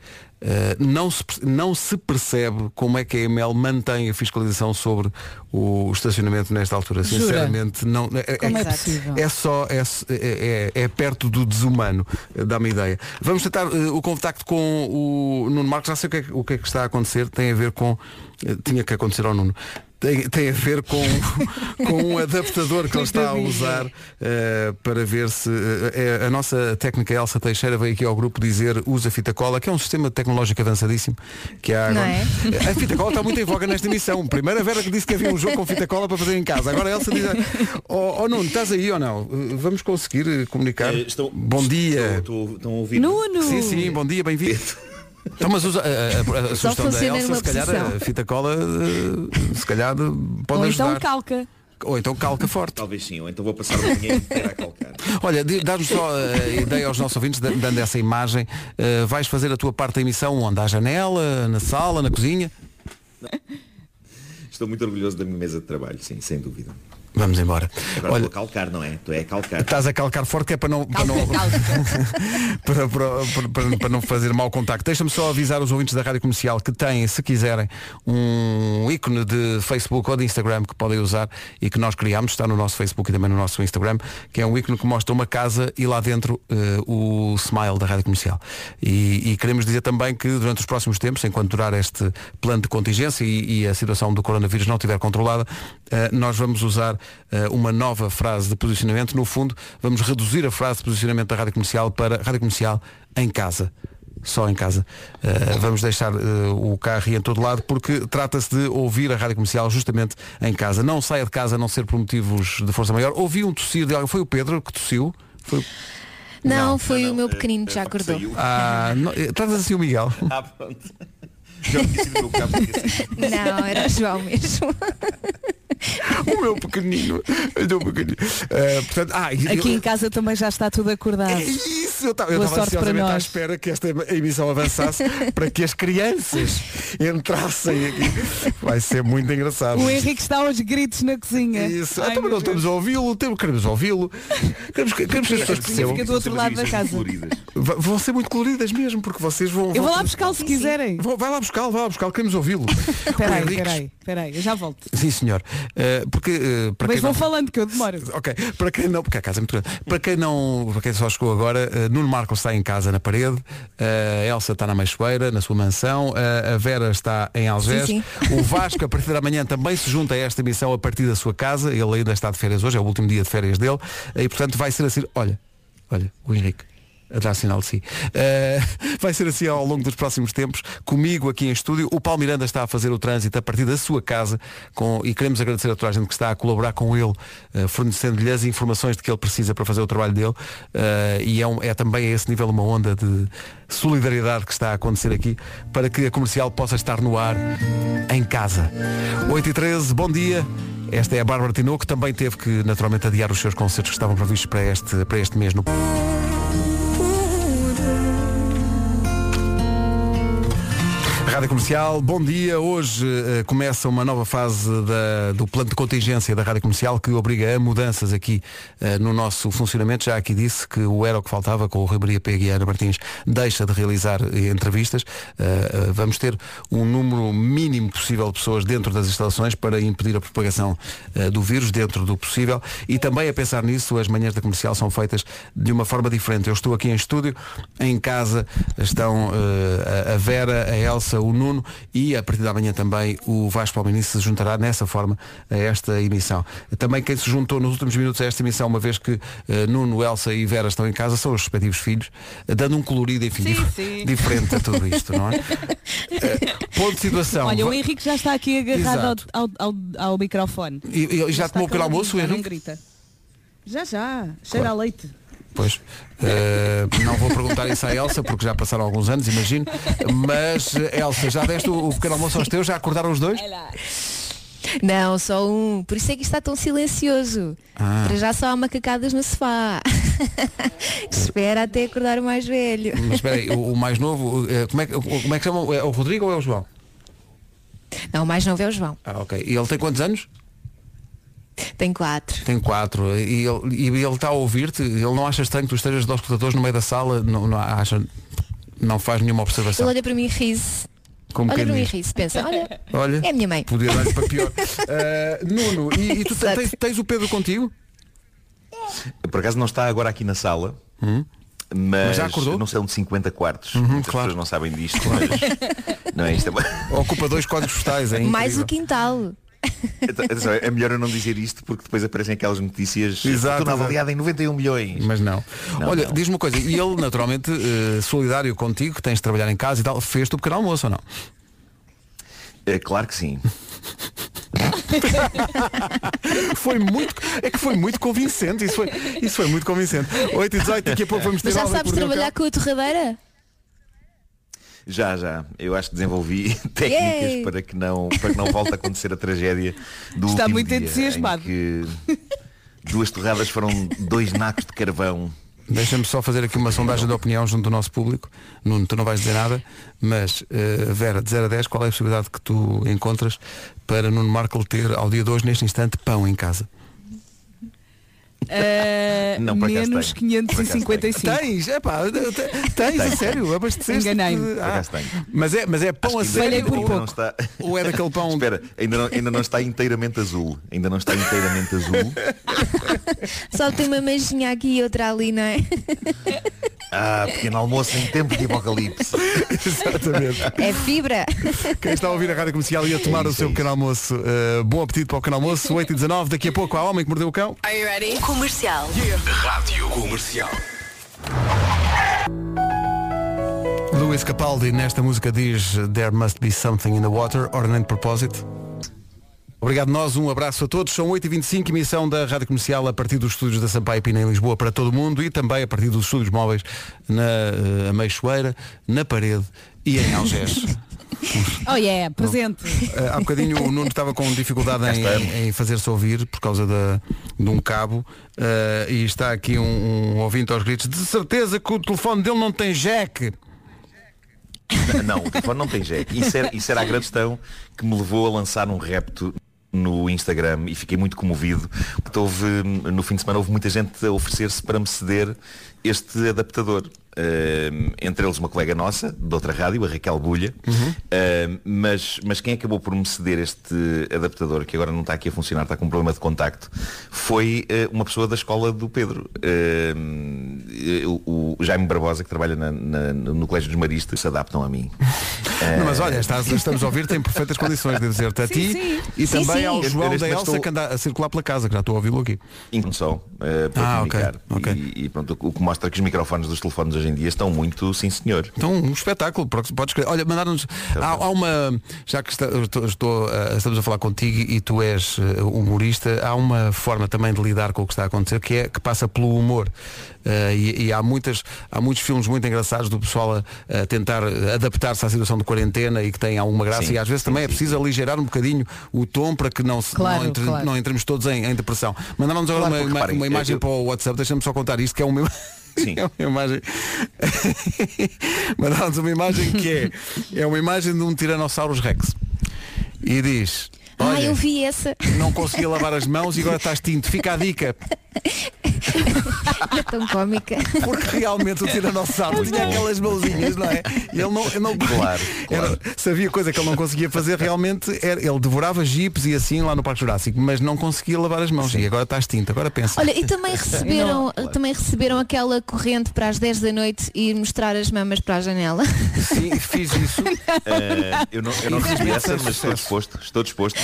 não, se, não se percebe como é que a EML mantém a fiscalização sobre o estacionamento nesta altura. Jura? Sinceramente, não. É, Como é é- possível? é só, é, é- é perto do desumano, eh, dá-me ideia. Vamos tentar eh, o contacto com o Nuno Marcos, já sei o que, é, o que é que está a acontecer, tem a ver com. eh, tinha que acontecer ao Nuno. Tem, tem a ver com, [laughs] com um adaptador que ele está a usar eh, para ver se eh, é- a nossa técnica Elsa Teixeira veio aqui ao grupo dizer usa fita cola, que é um sistema tecnológico avançadíssimo que há agora. é? A fita cola está muito em voga nesta emissão. Primeiro a Vera que disse que havia um jogo com fita cola para fazer em casa. Agora a Elsa diz, oh, oh Nuno, estás aí ou não? Uh, Vamos conseguir uh, comunicar? Estou- bom dia. Estou, estou, ouvir. Nuno! Sim, sim, bom dia, bem-vindo. Então, mas usa, a, a- a- sugestão da Elsa, se calhar a fita cola, uh, se calhar pode Ou ajudar. então calca. Ou então calca forte. Talvez sim, ou então vou passar o manhã inteiro a calcar. Olha, dá-nos só a ideia aos nossos ouvintes, da- dando essa imagem. Uh, vais fazer a tua parte da emissão onde? À janela, na sala, na cozinha? Estou muito orgulhoso da minha mesa de trabalho, sim, sem dúvida. Vamos embora. Agora Olha, vou calcar, não é? Tu é calcar. Estás a calcar forte que é para não, para não, [laughs] para, para- para- para não fazer mau contacto. Deixa-me só avisar os ouvintes da Rádio Comercial que têm, se quiserem, um ícone de Facebook ou de Instagram que podem usar e que nós criámos, está no nosso Facebook e também no nosso Instagram, que é um ícone que mostra uma casa e lá dentro eh, o smile da Rádio Comercial. E, e queremos dizer também que durante os próximos tempos, enquanto durar este plano de contingência e, e a situação do coronavírus não estiver controlada, nós vamos usar eh, uma nova frase de posicionamento. No fundo, vamos reduzir a frase de posicionamento da Rádio Comercial para Rádio Comercial em casa. Só em casa. Eh, vamos deixar eh, o carro em todo lado porque trata-se de ouvir a rádio comercial justamente em casa. Não saia de casa a não ser por motivos de força maior. Ouvi um tossir de alguém. Foi o Pedro que tossiu? Foi o- Não, foi o meu pequenino que já acordou. Ah, não, eh, trata-se assim o Miguel. Ah, pronto. Já me disse no meu Não, era o João mesmo. o meu pequenino. O meu pequenino. Eh, portanto, ah, Aqui em casa também já está tudo acordado. É isso, eu estava ansiosamente à espera que esta emissão avançasse para que as crianças entrassem aqui. Vai ser muito engraçado. O Henrique está aos gritos na cozinha. Isso. Ai, então, mas meu não estamos a ouvi-lo, temos- queremos ouvi-lo. Queremos, que- queremos que as pessoas Fica percebam. do outro lado da casa. Va- Vão ser muito coloridas mesmo, porque vocês vão. Eu vou lá buscá-lo se quiserem. Vai lá buscá-lo, lá buscá-lo, queremos ouvi-lo. [laughs] Espera aí, O Henrique- espera aí, espera aí, eu já volto. Sim, senhor. Eh, porque eh, para Mas vão não... falando que eu demoro. [laughs] Ok, para quem não, porque a casa é muito grande. Para quem não, para quem só chegou agora, eh, Nuno Marcos está em casa na parede, a Elsa está na Meixoeira, na sua mansão, a Vera está em Algés, Sim, o Vasco a partir da manhã também se junta a esta emissão a partir da sua casa, ele ainda está de férias hoje, é o último dia de férias dele, e portanto vai ser assim, olha, olha, o Henrique. A dar sinal de si. Eh, vai ser assim ao longo dos próximos tempos, comigo aqui em estúdio. O Paulo Miranda está a fazer o trânsito a partir da sua casa com, e queremos agradecer a toda a gente que está a colaborar com ele, eh, fornecendo-lhe as informações de que ele precisa para fazer o trabalho dele. Eh, e é, um- é também a esse nível uma onda de solidariedade que está a acontecer aqui para que a comercial possa estar no ar em casa. 8 e 13, bom dia. Esta é a Bárbara Tinoco, que também teve que naturalmente adiar os seus concertos que estavam previstos para este, para este mês no Rádio Comercial, bom dia. Hoje eh, começa uma nova fase da- do plano de contingência da Rádio Comercial que obriga a mudanças aqui eh, no nosso funcionamento. Já aqui disse que o Era o que faltava com o Rui Maria Pega e Ana Martins deixa de realizar eh, entrevistas. Eh, vamos ter um número mínimo possível de pessoas dentro das instalações para impedir a propagação do vírus dentro do possível e também a pensar nisso as manhãs da comercial são feitas de uma forma diferente. Eu estou aqui em estúdio, em casa estão a Vera, a Elsa, o Nuno e a partir da manhã também o Vasco Palmeirense se juntará nessa forma a esta emissão. Também quem se juntou nos últimos minutos a esta emissão, uma vez que eh, Nuno, Elsa e Vera estão em casa, são os respectivos filhos, eh, dando um colorido, enfim, Sim, sim. diferente a tudo isto, não é? [laughs] Eh, ponto de situação. Olha, o Henrique já está aqui agarrado ao, ao, ao, ao microfone. E- e já Está tomou o pequeno caladinho, almoço, o já Henrique? grita. Já, já. Cheira a leite. Pois, eh, não vou perguntar isso à Elsa, porque já passaram alguns anos, imagino. Mas, eh, Elsa, já deste o, o pequeno almoço aos teus? Já acordaram os dois? Não, só um. Por isso é que isto está tão silencioso. Ah. Para já só há macacadas no sofá. [laughs] Espera até acordar o mais velho. Mas espera aí, o, o mais novo, eh, como é, que- como é que chama? É o Rodrigo ou é o João? Não, o mais novo é o João. Ah, ok. E ele tem quantos anos? Tem quatro. Tem quatro. E ele, e ele está a ouvir-te, ele não acha estranho que tu estejas de escutadores no meio da sala, não, não acha, não faz nenhuma Ele observação. olha para mim e ri-se. Como olha para mim e ri-se. Pensa, olha, Olha, é a minha mãe. podia dar-lhe para pior. [laughs] Eh, Nuno, e, e tu tens, tens o Pedro contigo? Por acaso não está agora aqui na sala. Mas Mas, já acordou? não são de 50 quartos. Uhum, Muitas claro. pessoas não sabem disto, [laughs] mas não é isto. é- Ocupa dois códigos postais, é Mais o quintal. Então, é melhor eu não dizer isto porque depois aparecem aquelas notícias Exato, avaliada em 91 milhões. Mas não. Não, Olha, não. diz-me uma coisa, e ele naturalmente eh, solidário contigo, que tens de trabalhar em casa e tal, fez-te o pequeno almoço ou não? É claro que sim. [laughs] Foi muito, é que foi muito convincente, isso foi, isso foi muito convincente. 8 e 18, daqui a pouco vamos ter Mas já sabes trabalhar com a torradeira? Já, já. Eu acho que desenvolvi [laughs] técnicas Yay! para que não para que não volte a acontecer a tragédia do Está último muito dia, entusiasmado. em que duas torradas foram dois nacos de carvão. Deixa-me só fazer aqui uma sondagem de opinião junto do nosso público. Nuno, tu não vais dizer nada, mas eh, Vera, de 0 a 10, qual é a possibilidade que tu encontras para Nuno Marco ter ao dia de hoje, neste instante, pão em casa? Uh, Não, por menos tenho. Por acaso 555. Tens, é pá, tens, a sério, abasteceste. Enganei-me. Tenho. mas é, mas é pão a sério por ainda não pouco. está... ou é daquele pão Espera, ainda não, ainda não está inteiramente azul. Ainda não está inteiramente azul. [laughs] Só tem uma manjinha aqui e outra ali, não é? Ah, pequeno almoço em tempo de apocalipse. [laughs] Exatamente. É fibra. Quem está a ouvir a rádio comercial e a tomar É o isso, seu é pequeno almoço, eh, bom apetite para o pequeno almoço, 8 e 19, daqui a pouco há homem que mordeu o cão. Are you ready? Comercial. Rádio Comercial. Luís Capaldi nesta música diz There must be something in the water, ordem de propósito. Obrigado nós, um abraço a todos. São 8h25, emissão da Rádio Comercial a partir dos estúdios da Sampaio Pina em Lisboa para todo o mundo e também a partir dos estúdios móveis na eh, Ameixoeira, na Parede e em Algés. [laughs] Oh yeah, presente. Eh, há bocadinho o Nuno estava com dificuldade em, em- fazer-se ouvir por causa da- de um cabo eh, e está aqui um, um ouvinte aos gritos de certeza que o telefone dele não tem jack. [laughs] Não, o telefone não tem jack. Isso era, isso era a grande questão que me levou a lançar um repto no Instagram e fiquei muito comovido porque houve, no fim de semana houve muita gente a oferecer-se para me ceder este adaptador. Ahm, entre eles uma colega nossa, de outra rádio, a Raquel Bulha, Ahm, mas, mas quem acabou por me ceder este adaptador, que agora não está aqui a funcionar, está com um problema de contacto, foi eh, uma pessoa da escola do Pedro. Ahm, eh, o, o Jaime Barbosa, que trabalha na- na- no Colégio dos Maristas, se adaptam a mim. [laughs] Não, mas olha, estás- estamos a ouvir, tem perfeitas condições, devo dizer-te a ti sim. e Sim, também sim. ao João da Elsa momento que anda a circular pela casa, que já estou a ouvi-lo aqui. Inclusive só eh, para Ah, comunicar. ok. E, e pronto, o que mostra que os microfones dos telefones hoje em dia estão muito, sim senhor. Então, um espetáculo, porque podes escrever. Olha, mandaram-nos. Há, há uma. Já que está- estou, estou, eh, estamos a falar contigo e tu és eh, humorista, há uma forma também de lidar com o que está a acontecer que é que passa pelo humor. Eh, e, e há, muitas, há muitos filmes muito engraçados do pessoal a, a tentar adaptar-se à situação de quarentena e que tem alguma graça Sim, e às vezes sim, também é sim, preciso aligerar um bocadinho o tom para que não, se, Claro, não, entre- claro. não entremos todos em, em depressão. Mandaram-nos agora Claro, uma, uma- uma imagem eu- para o WhatsApp, deixa-me só contar isto, que é uma, Sim. é uma imagem. [laughs] Mandaram-nos uma imagem que é, é uma imagem de um Tiranossauros Rex. E diz. Ah, "Olha, eu vi essa. Não conseguia lavar as mãos e agora estás tinto. Fica a dica. É tão cómica. Porque realmente o Tiranossauro tinha aquelas mãozinhas, não é? E ele não, ele não Claro, Era, claro. havia coisa que ele não conseguia fazer realmente era, ele devorava jipes e assim lá no Parque Jurássico, mas não conseguia lavar as mãos. E agora estás tinto, agora pensa. Olha, e também [laughs] receberam, também receberam aquela corrente para às 10 da noite e mostrar as mamas para a janela. Sim, fiz isso. Eh, eu não, eu não recebi essa, mas estou disposto. Estou disposto.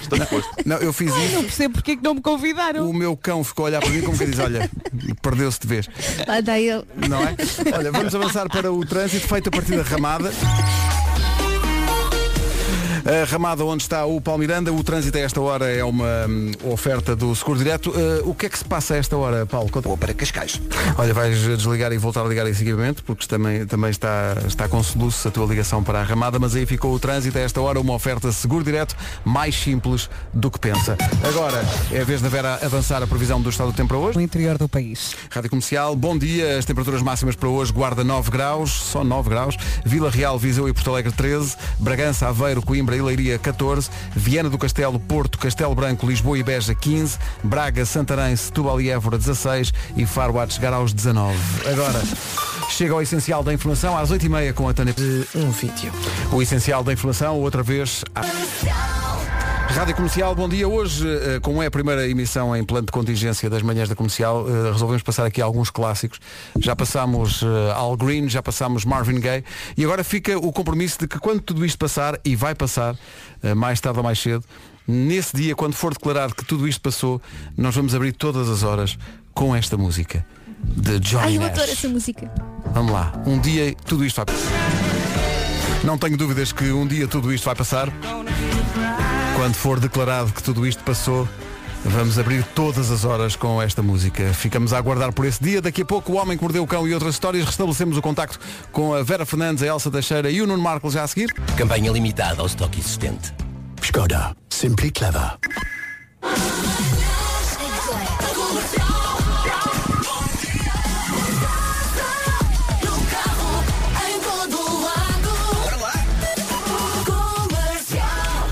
Estou disposto. Não, eu fiz Ai, isso. não percebo porque é que não me convidaram. O meu cão ficou a olhar para mim como que diz, olha, perdeu-se de vez. Lá está ele. Não é? Olha, vamos avançar para o trânsito feito a partir da ramada. A ramada onde está o Palmiranda, o trânsito a esta hora é uma hum, oferta do Seguro Direto. Uh, o que é que se passa a esta hora, Paulo? Conta. Vou para Cascais. Olha, vais desligar e voltar a ligar em seguimento, porque também, também está, está com soluço a tua ligação para a ramada, mas aí ficou o trânsito a esta hora, uma oferta Seguro Direto mais simples do que pensa. Agora é a vez da Vera avançar a previsão do estado do tempo para hoje. No interior do país. Rádio Comercial, bom dia. As temperaturas máximas para hoje, Guarda 9 graus, só 9 graus. Vila Real, Viseu e Porto Alegre 13. Bragança, Aveiro, Coimbra e Leiria 14. Viana do Castelo, Porto, Castelo Branco, Lisboa e Beja 15. Braga, Santarém, Setúbal e Évora 16. E Faro a chegar aos 19. Agora, chega ao essencial da informação às 8h30 com a Tânia. Um vídeo. O essencial da informação, outra vez. à- Rádio Comercial, bom dia. Hoje, eh, como é a primeira emissão em plano de contingência das manhãs da comercial, eh, resolvemos passar aqui alguns clássicos. Já passámos eh, Al Green, já passámos Marvin Gaye e agora fica o compromisso de que quando tudo isto passar, e vai passar, mais tarde ou mais cedo, nesse dia, quando for declarado que tudo isto passou, nós vamos abrir todas as horas com esta música de Ai, Johnny eu Nash. adoro essa música. Vamos lá, um dia tudo isto vai passar. Não tenho dúvidas que um dia tudo isto vai passar. Quando for declarado que tudo isto passou, vamos abrir todas as horas com esta música. Ficamos a aguardar por esse dia. Daqui a pouco o Homem que Mordeu o Cão e outras histórias. Restabelecemos o contacto com a Vera Fernandes, a Elsa Teixeira e o Nuno Marco já a seguir. Campanha limitada ao estoque existente. Skoda. Simply clever.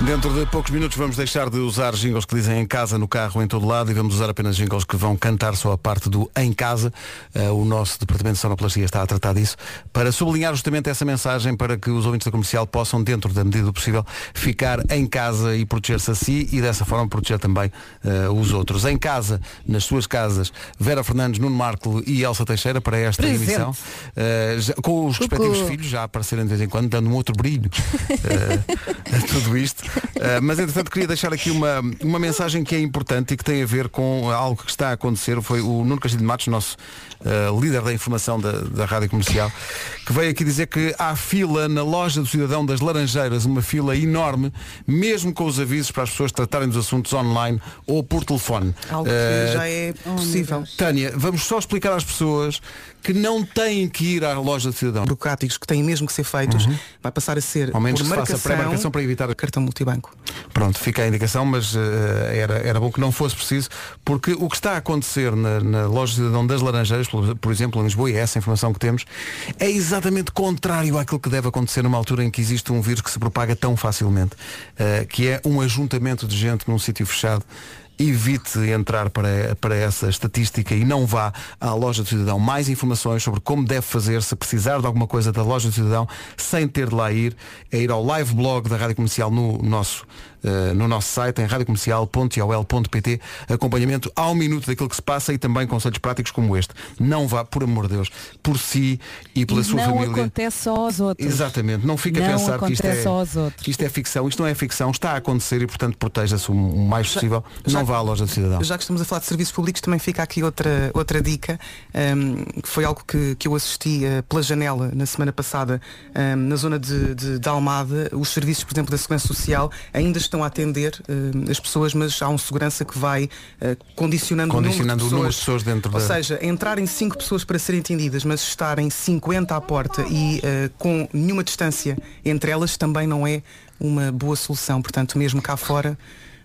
Dentro de poucos minutos vamos deixar de usar jingles que dizem em casa, no carro, em todo lado e vamos usar apenas jingles que vão cantar só a parte do em casa. Eh, o nosso departamento de sonoplastia está a tratar disso para sublinhar justamente essa mensagem para que os ouvintes da comercial possam, dentro da medida do possível, ficar em casa e proteger-se a si e dessa forma proteger também eh, os outros. Em casa, nas suas casas, Vera Fernandes, Nuno Marco e Elsa Teixeira para esta Presente. emissão. Eh, já- com os Cucu. respectivos filhos já aparecerem de vez em quando, dando um outro brilho [laughs] a tudo isto. Eh, mas entretanto queria deixar aqui uma, uma mensagem que é importante e que tem a ver com algo que está a acontecer. Foi o Nuno Castilho de Matos, nosso eh, líder da informação da, da Rádio Comercial, que veio aqui dizer que há fila na loja do cidadão das Laranjeiras, uma fila enorme, mesmo com os avisos para as pessoas tratarem dos assuntos online ou por telefone. Algo que já é possível. Tânia, vamos só explicar às pessoas que não têm que ir à loja do cidadão. burocráticos que têm mesmo que ser feitos, vai passar a ser Uhum. Ao menos por que se faça marcação, pré-marcação para evitar cartão multibanco. Pronto, fica a indicação, mas eh, era, era bom que não fosse preciso, porque o que está a acontecer na, na loja de cidadão das Laranjeiras, por, exemplo, em Lisboa, e é essa informação que temos, é exatamente contrário àquilo que deve acontecer numa altura em que existe um vírus que se propaga tão facilmente, eh, que é um ajuntamento de gente num sítio fechado. Evite entrar para, para essa estatística e não vá à loja do cidadão. Mais informações sobre como deve fazer, se precisar de alguma coisa da loja do cidadão, sem ter de lá ir, é ir ao live blog da Rádio Comercial no nosso, eh, no nosso site, em radiocomercial.iol.pt, acompanhamento ao minuto daquilo que se passa e também conselhos práticos como este. Não vá, por amor de Deus, por si e pela E sua não família. acontece só aos outros. Exatamente, não fica a Não pensar que isto, é, que isto é ficção, isto não é ficção, está a acontecer e portanto proteja-se o mais possível. já- não vá à loja do cidadão. Já que estamos a falar de serviços públicos, também fica aqui outra, outra dica, um, que foi algo que, que eu assisti uh, pela janela na semana passada um, na zona de, de, de Almada. Os serviços, por exemplo, da Segurança Social ainda estão a atender um, as pessoas, mas há um segurança que vai uh, condicionando, Condicionando o o número de pessoas dentro Ou da- seja, entrarem 5 pessoas para serem atendidas, mas estarem 50 à porta e uh, com nenhuma distância entre elas também não é uma boa solução. Portanto, mesmo cá fora,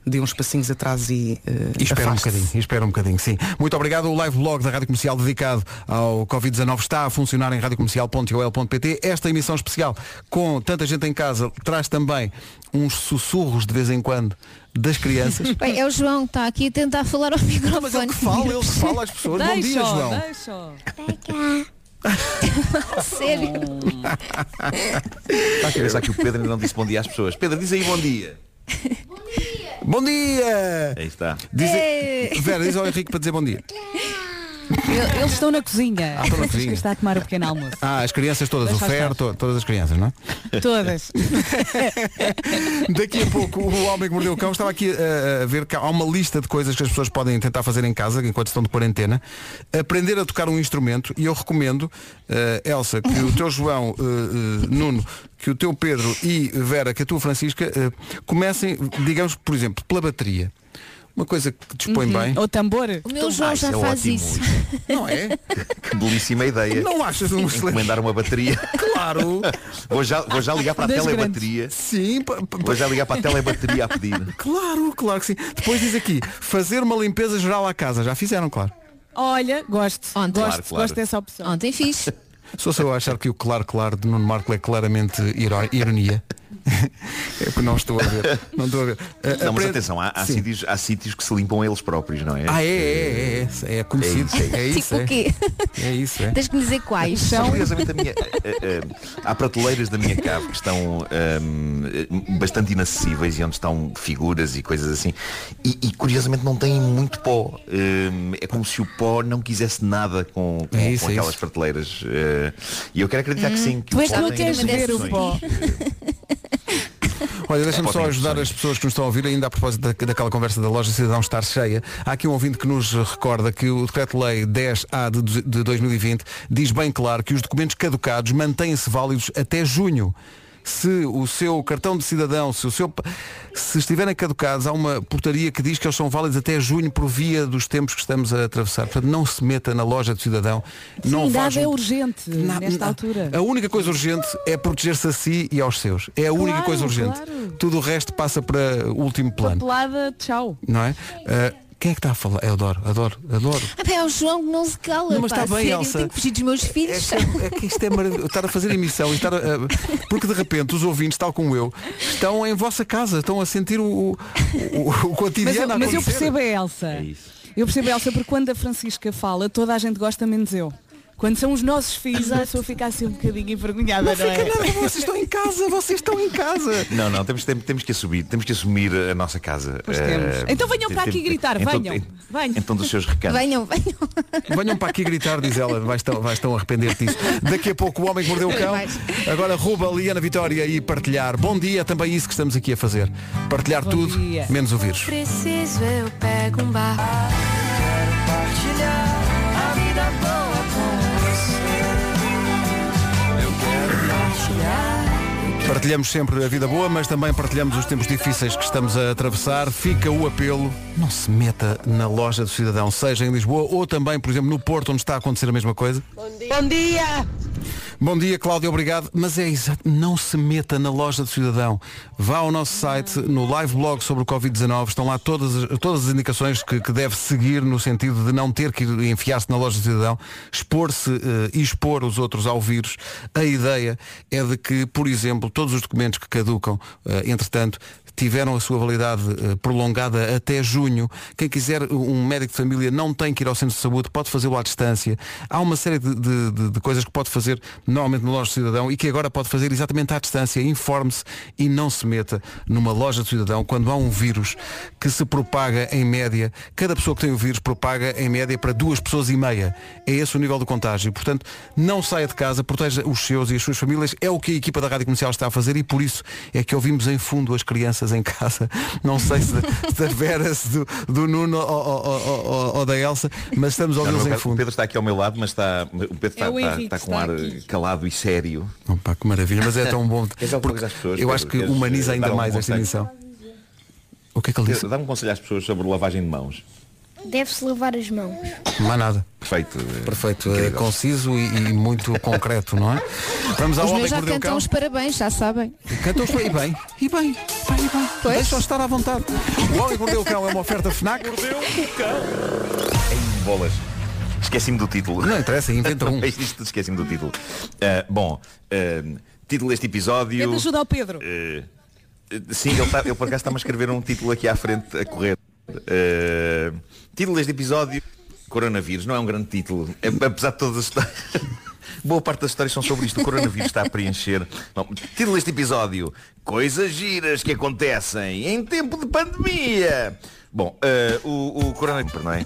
dê uns passinhos atrás e, uh, E espera um bocadinho, espera um bocadinho, sim. Muito obrigado. O live blog da Rádio Comercial dedicado ao Covid-19 está a funcionar em radiocomercial.ol.pt. Esta emissão especial, com tanta gente em casa, traz também uns sussurros de vez em quando das crianças. [laughs] Bem, é o João que está aqui a tentar falar ao microfone. Mas ele que fala, ele que fala às pessoas. Bom dia, João. [laughs] Sério. Está a pensar que o Pedro ainda não disse bom dia às pessoas. Pedro, diz aí bom dia. Bom dia! Aí está. Diz. Vera, diz ao Henrique para dizer bom dia. El- Eles estão na cozinha. Ah, estão na cozinha. está a tomar o pequeno almoço. Ah, as crianças todas, Mas o Fer, to- todas as crianças, não é? Todas. [laughs] Daqui a pouco o Homem que Mordeu o Cão estava aqui a, a ver que há uma lista de coisas que as pessoas podem tentar fazer em casa enquanto estão de quarentena. Aprender a tocar um instrumento e eu recomendo, eh, Elsa, que o teu João, eh, Nuno, que o teu Pedro e Vera, que a tua Francisca, comecem, digamos, por exemplo, pela bateria. Uma coisa que dispõe Uhum. bem. Ou tambor. O meu João Ah, já é faz ótimo. isso. [laughs] Não é? Que belíssima ideia. Não achas um excelente- Encomendar uma bateria. [laughs] Claro. Vou já, vou já ligar para a Das telebateria. Sim, pa- pa- Vou já ligar para a telebateria a pedir. [laughs] claro, claro que sim. Depois diz aqui, fazer uma limpeza geral à casa. Já fizeram, claro. Olha, gosto. Ontem. Gosto, Claro, claro. gosto dessa opção. Ontem fiz. Só se eu achar que o claro, claro de Nuno Marco é claramente iro- ironia. É porque não estou a ver. Não estou a ver. Ah, Não, mas aprende- atenção, há, há sítios, há sítios que se limpam eles próprios, não é? Ah, é, é, é, é, é conhecido. É isso, É isso, tipo é. É isso, é. Tens que me dizer quais são. curiosamente a minha, eh, eh, há prateleiras da minha cave que estão ehm, bastante inacessíveis e onde estão figuras e coisas assim e, e, curiosamente não têm muito pó Ehm, é como se o pó não quisesse nada com, com, É isso, com é aquelas isso. prateleiras Eh, e eu quero acreditar que sim que Tu o és pó tu tem que queres ver o pó. [laughs] Olha, deixa-me só Podem ajudar as pessoas que nos estão a ouvir, ainda a propósito da- daquela conversa da loja Cidadão estar cheia. Há aqui um ouvinte que nos recorda que o Decreto-Lei 10A de, de 2020 diz bem claro que os documentos caducados mantêm-se válidos até junho. Se o seu cartão de cidadão, se o seu se estiverem caducados, há uma portaria que diz que eles são válidos até junho por via dos tempos que estamos a atravessar. Portanto, não se meta na loja do cidadão. não Sim, vá nada junto- é urgente Na- nesta na- altura. A única coisa urgente é proteger-se a si e aos seus. É a única Claro, coisa urgente. claro. Tudo o resto passa para o último plano. Pelada, tchau. Não é? Ah, quem é que está a falar? Eu adoro, adoro, adoro. Ah, é o João que não se cala. Não, mas pá, está bem, sério, Elsa. Tenho que fugir dos meus É filhos. que, é que isto é maravilhoso. [laughs] Estar a fazer emissão e estar a, a- Porque de repente os ouvintes, tal como eu, estão em vossa casa, estão a sentir o, o, o, o Mas, cotidiano a mas eu percebo a Elsa. É isso. Eu percebo a Elsa porque quando a Francisca fala, toda a gente gosta menos eu. Quando são os nossos filhos, a pessoa fica assim um bocadinho envergonhada, não, Não é? nada, vocês estão em casa, vocês estão em casa. [laughs] Não, não, temos, temos, temos que assumir, temos que assumir a nossa casa. Pois temos. Então venham para aqui tem- gritar, em todo- venham, em- venham. Em todos os seus recantos. Venham, venham. Venham para aqui gritar, diz ela, vais tão, vais tão arrepender-te disso. Daqui a pouco o homem que mordeu o cão. Agora rouba Liana Vitória e partilhar. Bom dia, também isso que estamos aqui a fazer. Partilhar Bom tudo, dia. menos o vírus. Preciso, eu pego um barco. Partilhar a vida boa Partilhamos sempre a vida boa, mas também partilhamos os tempos difíceis que estamos a atravessar. Fica o apelo, não se meta na loja do cidadão, seja em Lisboa ou também, por exemplo, no Porto, onde está a acontecer a mesma coisa. Bom dia! Bom dia, Cláudio, obrigado. Mas é exato, não se meta na loja do cidadão. Vá ao nosso site, no live blog sobre o Covid-19, estão lá todas, as- todas as indicações que, que deve seguir no sentido de não ter que enfiar-se na loja do cidadão, expor-se eh, e expor os outros ao vírus. A ideia é de que, por exemplo, todos os documentos que caducam, eh, entretanto, tiveram a sua validade eh, prolongada até junho. Quem quiser um médico de família não tem que ir ao centro de saúde, pode fazê-lo à distância. Há uma série de, de- de- coisas que pode fazer normalmente na loja do cidadão e que agora pode fazer exatamente à distância. Informe-se e não se meta numa loja do cidadão quando há um vírus que se propaga em média. Cada pessoa que tem o vírus propaga em média para duas pessoas e meia. É esse o nível do contágio. Portanto, não saia de casa, proteja os seus e as suas famílias. É o que a equipa da Rádio Comercial está a fazer e por isso é que ouvimos em fundo as crianças em casa. [laughs] Não sei se, se da Vera, se do, do Nuno ou, ou- ou- ou- da Elsa, mas estamos a ouvi-los em o fundo. Pedro está aqui ao meu lado, mas está, o Pedro está, É o está- Henrique está com um está ar aqui. calado e sério. Opa, que maravilha, mas é tão bom. [laughs] Eu acho que humaniza eh, ainda mais esta emissão. O que é que ele disse? Dá-me um conselho às pessoas sobre lavagem de mãos. Deve-se lavar as mãos. Mais nada. Perfeito. eh, Perfeito, é incrível. conciso e, e muito [laughs] concreto, não é? Vamos ao Os homem meus que já mordeu o cantam cão. os parabéns, já sabem. Cantam os e bem, e bem, e bem. Pois. Deixa-os estar à vontade. O homem que mordeu o cão é uma oferta FNAC. Em bolas. Esqueci-me do título. Não interessa, inventa um. [laughs] É esqueci-me do título. Ah, bom, ah, título deste episódio. Pede ajuda ao Pedro. Eh, sim, ele, tá, ele por acaso está-me a escrever um título aqui à frente a correr. Eh, título deste episódio, Coronavírus, não é um grande título. É, apesar de todas as histórias. [laughs] Boa parte das histórias são sobre isto. O coronavírus está a preencher. Bom, título deste episódio, Coisas giras que acontecem em tempo de pandemia. Bom, eh, o, o não é?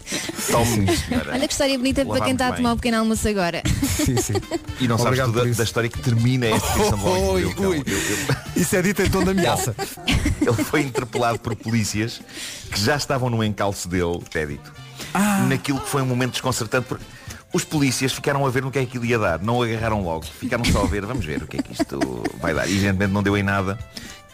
Tome, senhora. Olha que história bonita para quem está a tomar um pequeno almoço agora. Sim, sim. E não sabes Obrigado tudo por da, da história que termina esta edição do Homem que Mordeu o Cão. Eu- eu- Isso é dito em tom de ameaça. Ele foi interpelado por polícias que já estavam no encalço dele, crédito. Naquilo que foi um momento desconcertante. Porque os polícias ficaram a ver no que é que ele ia dar. Não o agarraram logo. Ficaram só a ver, vamos ver o que é que isto vai dar. E evidentemente não deu em nada.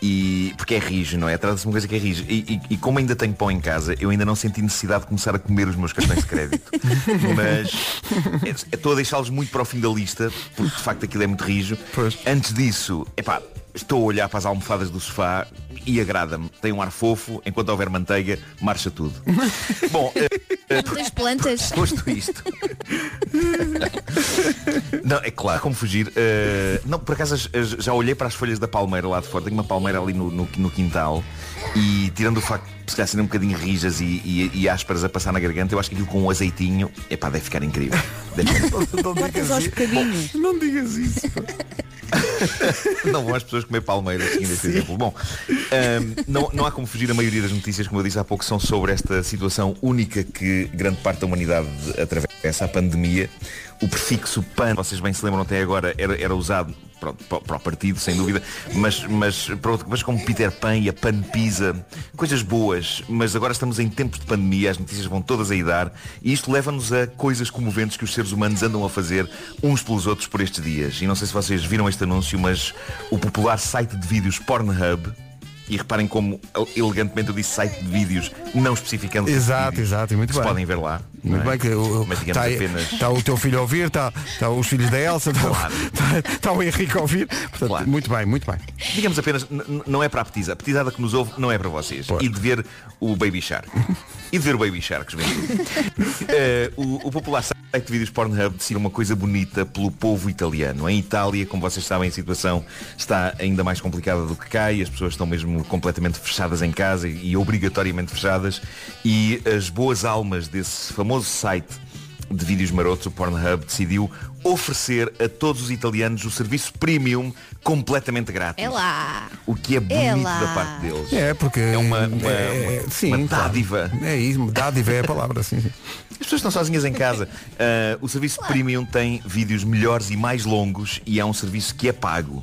E, porque é rijo, não é? Trata-se de uma coisa que é rijo. E, e- e como ainda tenho pão em casa, eu ainda não senti necessidade de começar a comer os meus cartões de crédito. [laughs] Mas é- estou a deixá-los muito para o fim da lista, porque de facto aquilo é muito rijo. Antes disso, epá, estou a olhar para as almofadas do sofá e agrada-me. Tem um ar fofo, enquanto houver manteiga, marcha tudo. [laughs] Bom, eh, eh, Não tens plantas? Posto isto. Não, é claro, como fugir. eh, não, por acaso as- as- já olhei para as folhas da palmeira lá de fora. Tenho uma palmeira ali no, no- no quintal e tirando o facto de se calhar serem um bocadinho rijas e, e, e ásperas a passar na garganta, eu acho que aquilo com um azeitinho, epá, deve ficar incrível. [laughs] Deve ficar- Não Cortas aos bocadinhos. Não digas isso. Não vão as pessoas comer palmeiras seguindo este exemplo. Bom, ahm, não, não há como fugir a maioria das notícias, como eu disse há pouco, são sobre esta situação única que grande parte da humanidade atravessa, a pandemia. O prefixo pan, vocês bem se lembram até agora, era, era usado pronto, para, para o partido, sem dúvida, mas, mas para outra coisa como Peter Pan e a Pan Pisa, coisas boas, mas agora estamos em tempos de pandemia, as notícias vão todas a dar e isto leva-nos a coisas comoventes que os seres humanos andam a fazer uns pelos outros por estes dias. E não sei se vocês viram este anúncio, mas o popular site de vídeos Pornhub, e reparem como elegantemente eu disse site de vídeos, não especificando Exato, vídeos exato, muito que se bem. podem ver lá. Muito é? bem que está, apenas. está o teu filho a ouvir, está, está os filhos da Elsa, está, está- está o Henrique a ouvir. Portanto, muito bem, muito bem. Digamos apenas, não é para a petizada. A petizada que nos ouve não é para vocês. E de ver o Baby Shark. e de ver o Baby Shark. [laughs] Eh, o, o popular site de vídeos Pornhub decidiu uma coisa bonita pelo povo italiano. Em Itália, como vocês sabem, a situação está ainda mais complicada do que cá e as pessoas estão mesmo completamente fechadas em casa e, e obrigatoriamente fechadas. E as boas almas desse famoso site de vídeos marotos, o Pornhub decidiu oferecer a todos os italianos o serviço premium completamente grátis. É lá. O que é bonito É da parte deles. É, porque é uma, uma, é, uma- sim, uma claro. dádiva. É isso, dádiva é a palavra, sim. As pessoas estão sozinhas em casa. [laughs] Ah, o serviço premium tem vídeos melhores e mais longos e é um serviço que é pago.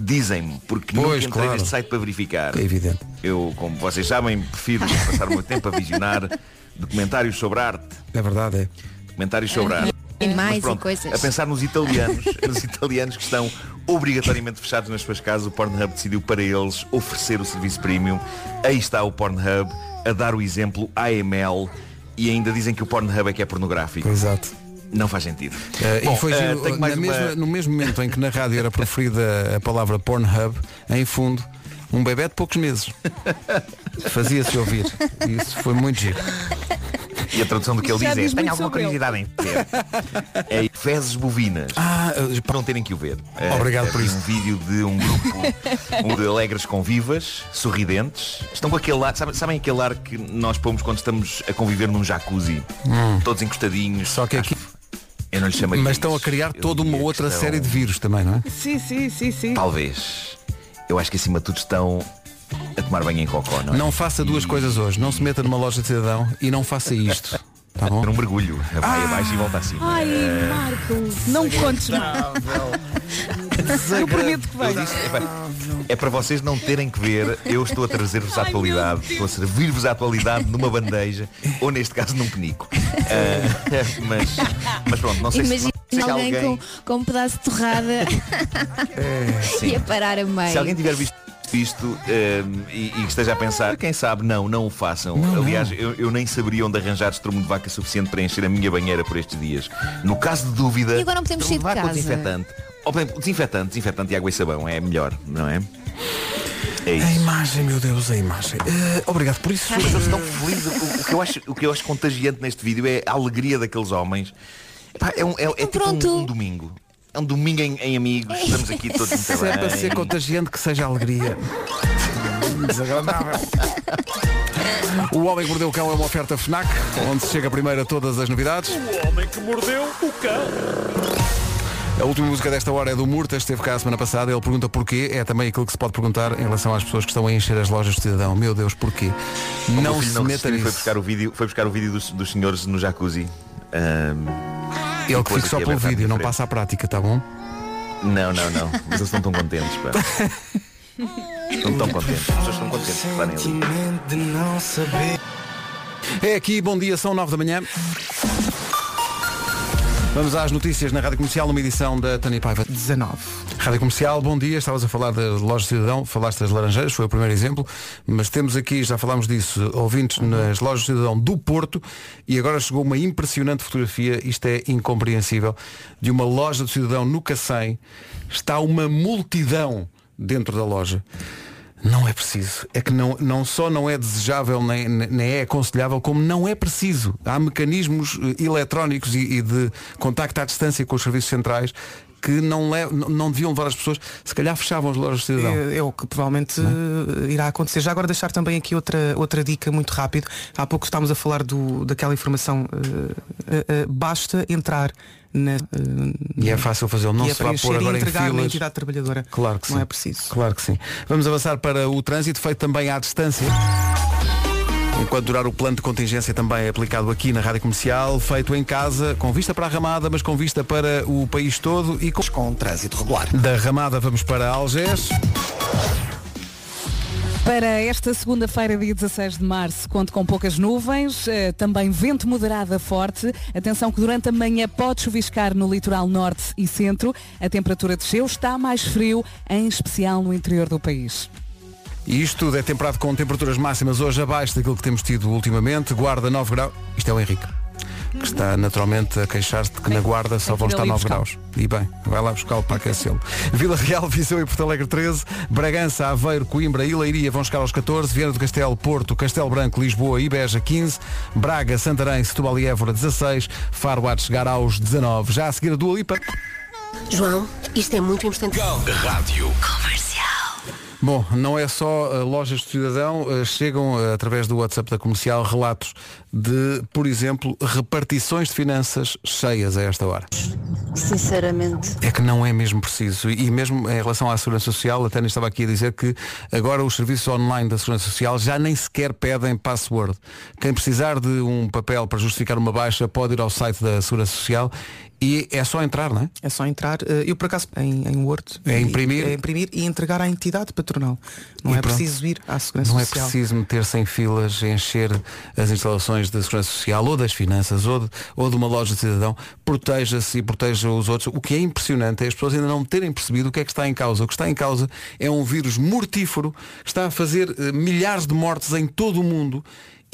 Dizem-me, porque nunca Hum. Pois, entrei claro. neste site para verificar. É evidente. Eu, como vocês sabem, prefiro passar o meu tempo a visionar documentários sobre arte. É verdade, é. Documentários sobre arte. Animais e pronto, coisas. A pensar nos italianos, [laughs] nos italianos que estão obrigatoriamente fechados nas suas casas, o Pornhub decidiu para eles oferecer o serviço premium. Aí está o Pornhub a dar o exemplo AML e ainda dizem que o Pornhub é que é pornográfico. Exato. Não faz sentido. Eh, Bom, e foi eh, giro, tenho mais na uma- mesma- no mesmo momento em que na rádio era preferida a palavra Pornhub, em fundo, um bebê de poucos meses. Fazia-se ouvir. Isso foi muito giro. E a tradução do que ele Já diz é diz Tenho alguma sobre ele." curiosidade em ver É fezes bovinas Para não terem que o ver Ah, Obrigado eh, por isso. um vídeo de um grupo um de alegres convivas Sorridentes Estão com aquele ar, sabem, sabem aquele ar que nós pomos quando estamos a conviver num jacuzzi Hum. Todos encostadinhos Só que aqui Eu não lhe chamaria Mas estão a criar toda uma outra estão- série de vírus também, não é? Sim, sim, sim, sim. Talvez Eu acho que acima de tudo estão a tomar banho em cocó não é? Não faça duas coisas hoje. Não se meta numa loja de cidadão e não faça isto. Tá bom? Um mergulho Vai abaixo e volta acima Ai, Marco, não contes Eu prometo que vai. disse, epá, é para vocês não terem que ver, eu estou a trazer-vos a atualidade, estou a servir-vos a atualidade numa bandeja, ou neste caso num penico. Ah, [laughs] mas, mas pronto, não sei se, Imagina não sei se alguém, alguém, Com, com um pedaço de torrada [laughs] [laughs] e a parar a meio. se alguém tiver visto isto ah, e, e que esteja a pensar, quem sabe, não, não o façam. Aliás, Eu, eu nem saberia onde arranjar estrumo de vaca suficiente para encher a minha banheira por estes dias. No caso de dúvida, E agora não podemos sair de vaca casa. desinfetante. Ou, por exemplo, desinfetante, desinfetante e água e sabão é melhor, não é? É isso. A imagem, meu Deus, a imagem. Eh, obrigado por isso. Mas eles estão felizes. O, o que eu acho, o que eu acho contagiante neste vídeo é a alegria daqueles homens. Epá, é um, é, é tipo um, um domingo. É um domingo em, em amigos. Estamos aqui todos muito Se é para ser contagiante, que seja alegria. Desagradável. O Homem que Mordeu o Cão é uma oferta FNAC, onde se chega primeiro a todas as novidades. O homem que mordeu o cão. A última música desta hora é do Murta, esteve cá a semana passada, ele pergunta porquê, é também aquilo que se pode perguntar em relação às pessoas que estão a encher as lojas de cidadão. Meu Deus, porquê? Não se não meta e foi nisso. buscar o vídeo, foi buscar o vídeo dos, dos senhores no jacuzzi. Ahm, Ele que fica só a pelo vídeo, não passa à prática, tá bom? Não, não, não. Mas eles não estão contentes, pá. Não estão contentes. As pessoas estão contentes estarem ali. É aqui, bom dia, são 9 da manhã. Vamos às notícias na Rádio Comercial, numa edição da Tânia Paiva. 19. Rádio Comercial, bom dia. Estavas a falar da loja Cidadão, falaste das Laranjeiras, foi o primeiro exemplo, mas temos aqui, já falámos disso, ouvintes nas lojas Cidadão do Porto e agora chegou uma impressionante fotografia, isto é incompreensível, de uma loja do Cidadão no Cacém. Está uma multidão dentro da loja. Não é preciso. É que não, não só não é desejável nem, nem é aconselhável, como não é preciso. Há mecanismos eh, eletrónicos e, e de contacto à distância com os serviços centrais que não, lev- não- deviam levar as pessoas, se calhar fechavam as lojas de cidadão. É, é o que provavelmente eh, irá acontecer. Já agora deixar também aqui outra, outra dica muito rápido. Há pouco estávamos a falar do, daquela informação. eh, eh, eh, basta entrar na. E é fácil fazê-lo, não é se vai preencher pôr agora em filas. entidade trabalhadora. Claro que sim. Não é preciso. Claro que sim. Vamos avançar para o trânsito, feito também à distância. Enquanto durar o plano de contingência também é aplicado aqui na Rádio Comercial, feito em casa, com vista para a Ramada, mas com vista para o país todo e com, com trânsito regular. Da Ramada vamos para Algés. Para esta segunda-feira, dia 16 de março, conto com poucas nuvens, eh, também vento moderado a forte. Atenção que durante a manhã pode chuviscar no litoral norte e centro. A temperatura desceu, está mais frio, em especial no interior do país. E isto tudo é temperado com temperaturas máximas hoje abaixo daquilo que temos tido ultimamente. Guarda 9 graus. Isto é o Henrique. Que está naturalmente a queixar-se de que na guarda só vão estar ali 9 buscá-lo. graus. E bem, vai lá buscá-lo para aquecê-lo. [laughs] Vila Real, Viseu e Porto Alegre 13, Bragança, Aveiro, Coimbra e Leiria vão chegar aos 14, Viana do Castelo, Porto, Castelo Branco, Lisboa e Beja 15, Braga, Santarém, Setúbal e Évora 16, Faro há de chegar aos 19. Já a seguir a Dua Lipa. João, isto é muito importante. Rádio. Comercial. Bom, não é só uh, lojas de cidadão, uh, chegam uh, através do WhatsApp da comercial relatos de, por exemplo, repartições de finanças cheias a esta hora. Sinceramente. É que não é mesmo preciso. E e mesmo em relação à Segurança Social, a Tânia estava aqui a dizer que agora os serviços online da Segurança Social já nem sequer pedem password. Quem precisar de um papel para justificar uma baixa pode ir ao site da Segurança Social e é só entrar, não é? É só entrar. eh, Eu por acaso em, em Word. É imprimir? É imprimir e entregar à entidade patronal. Não E é pronto. preciso ir à segurança Não é social. preciso meter-se em filas, encher as instalações da Segurança Social ou das finanças ou de, ou de uma loja de cidadão. Proteja-se e proteja os outros. O que é impressionante é as pessoas ainda não terem percebido o que é que está em causa. O que está em causa é um vírus mortífero que está a fazer eh, milhares de mortes em todo o mundo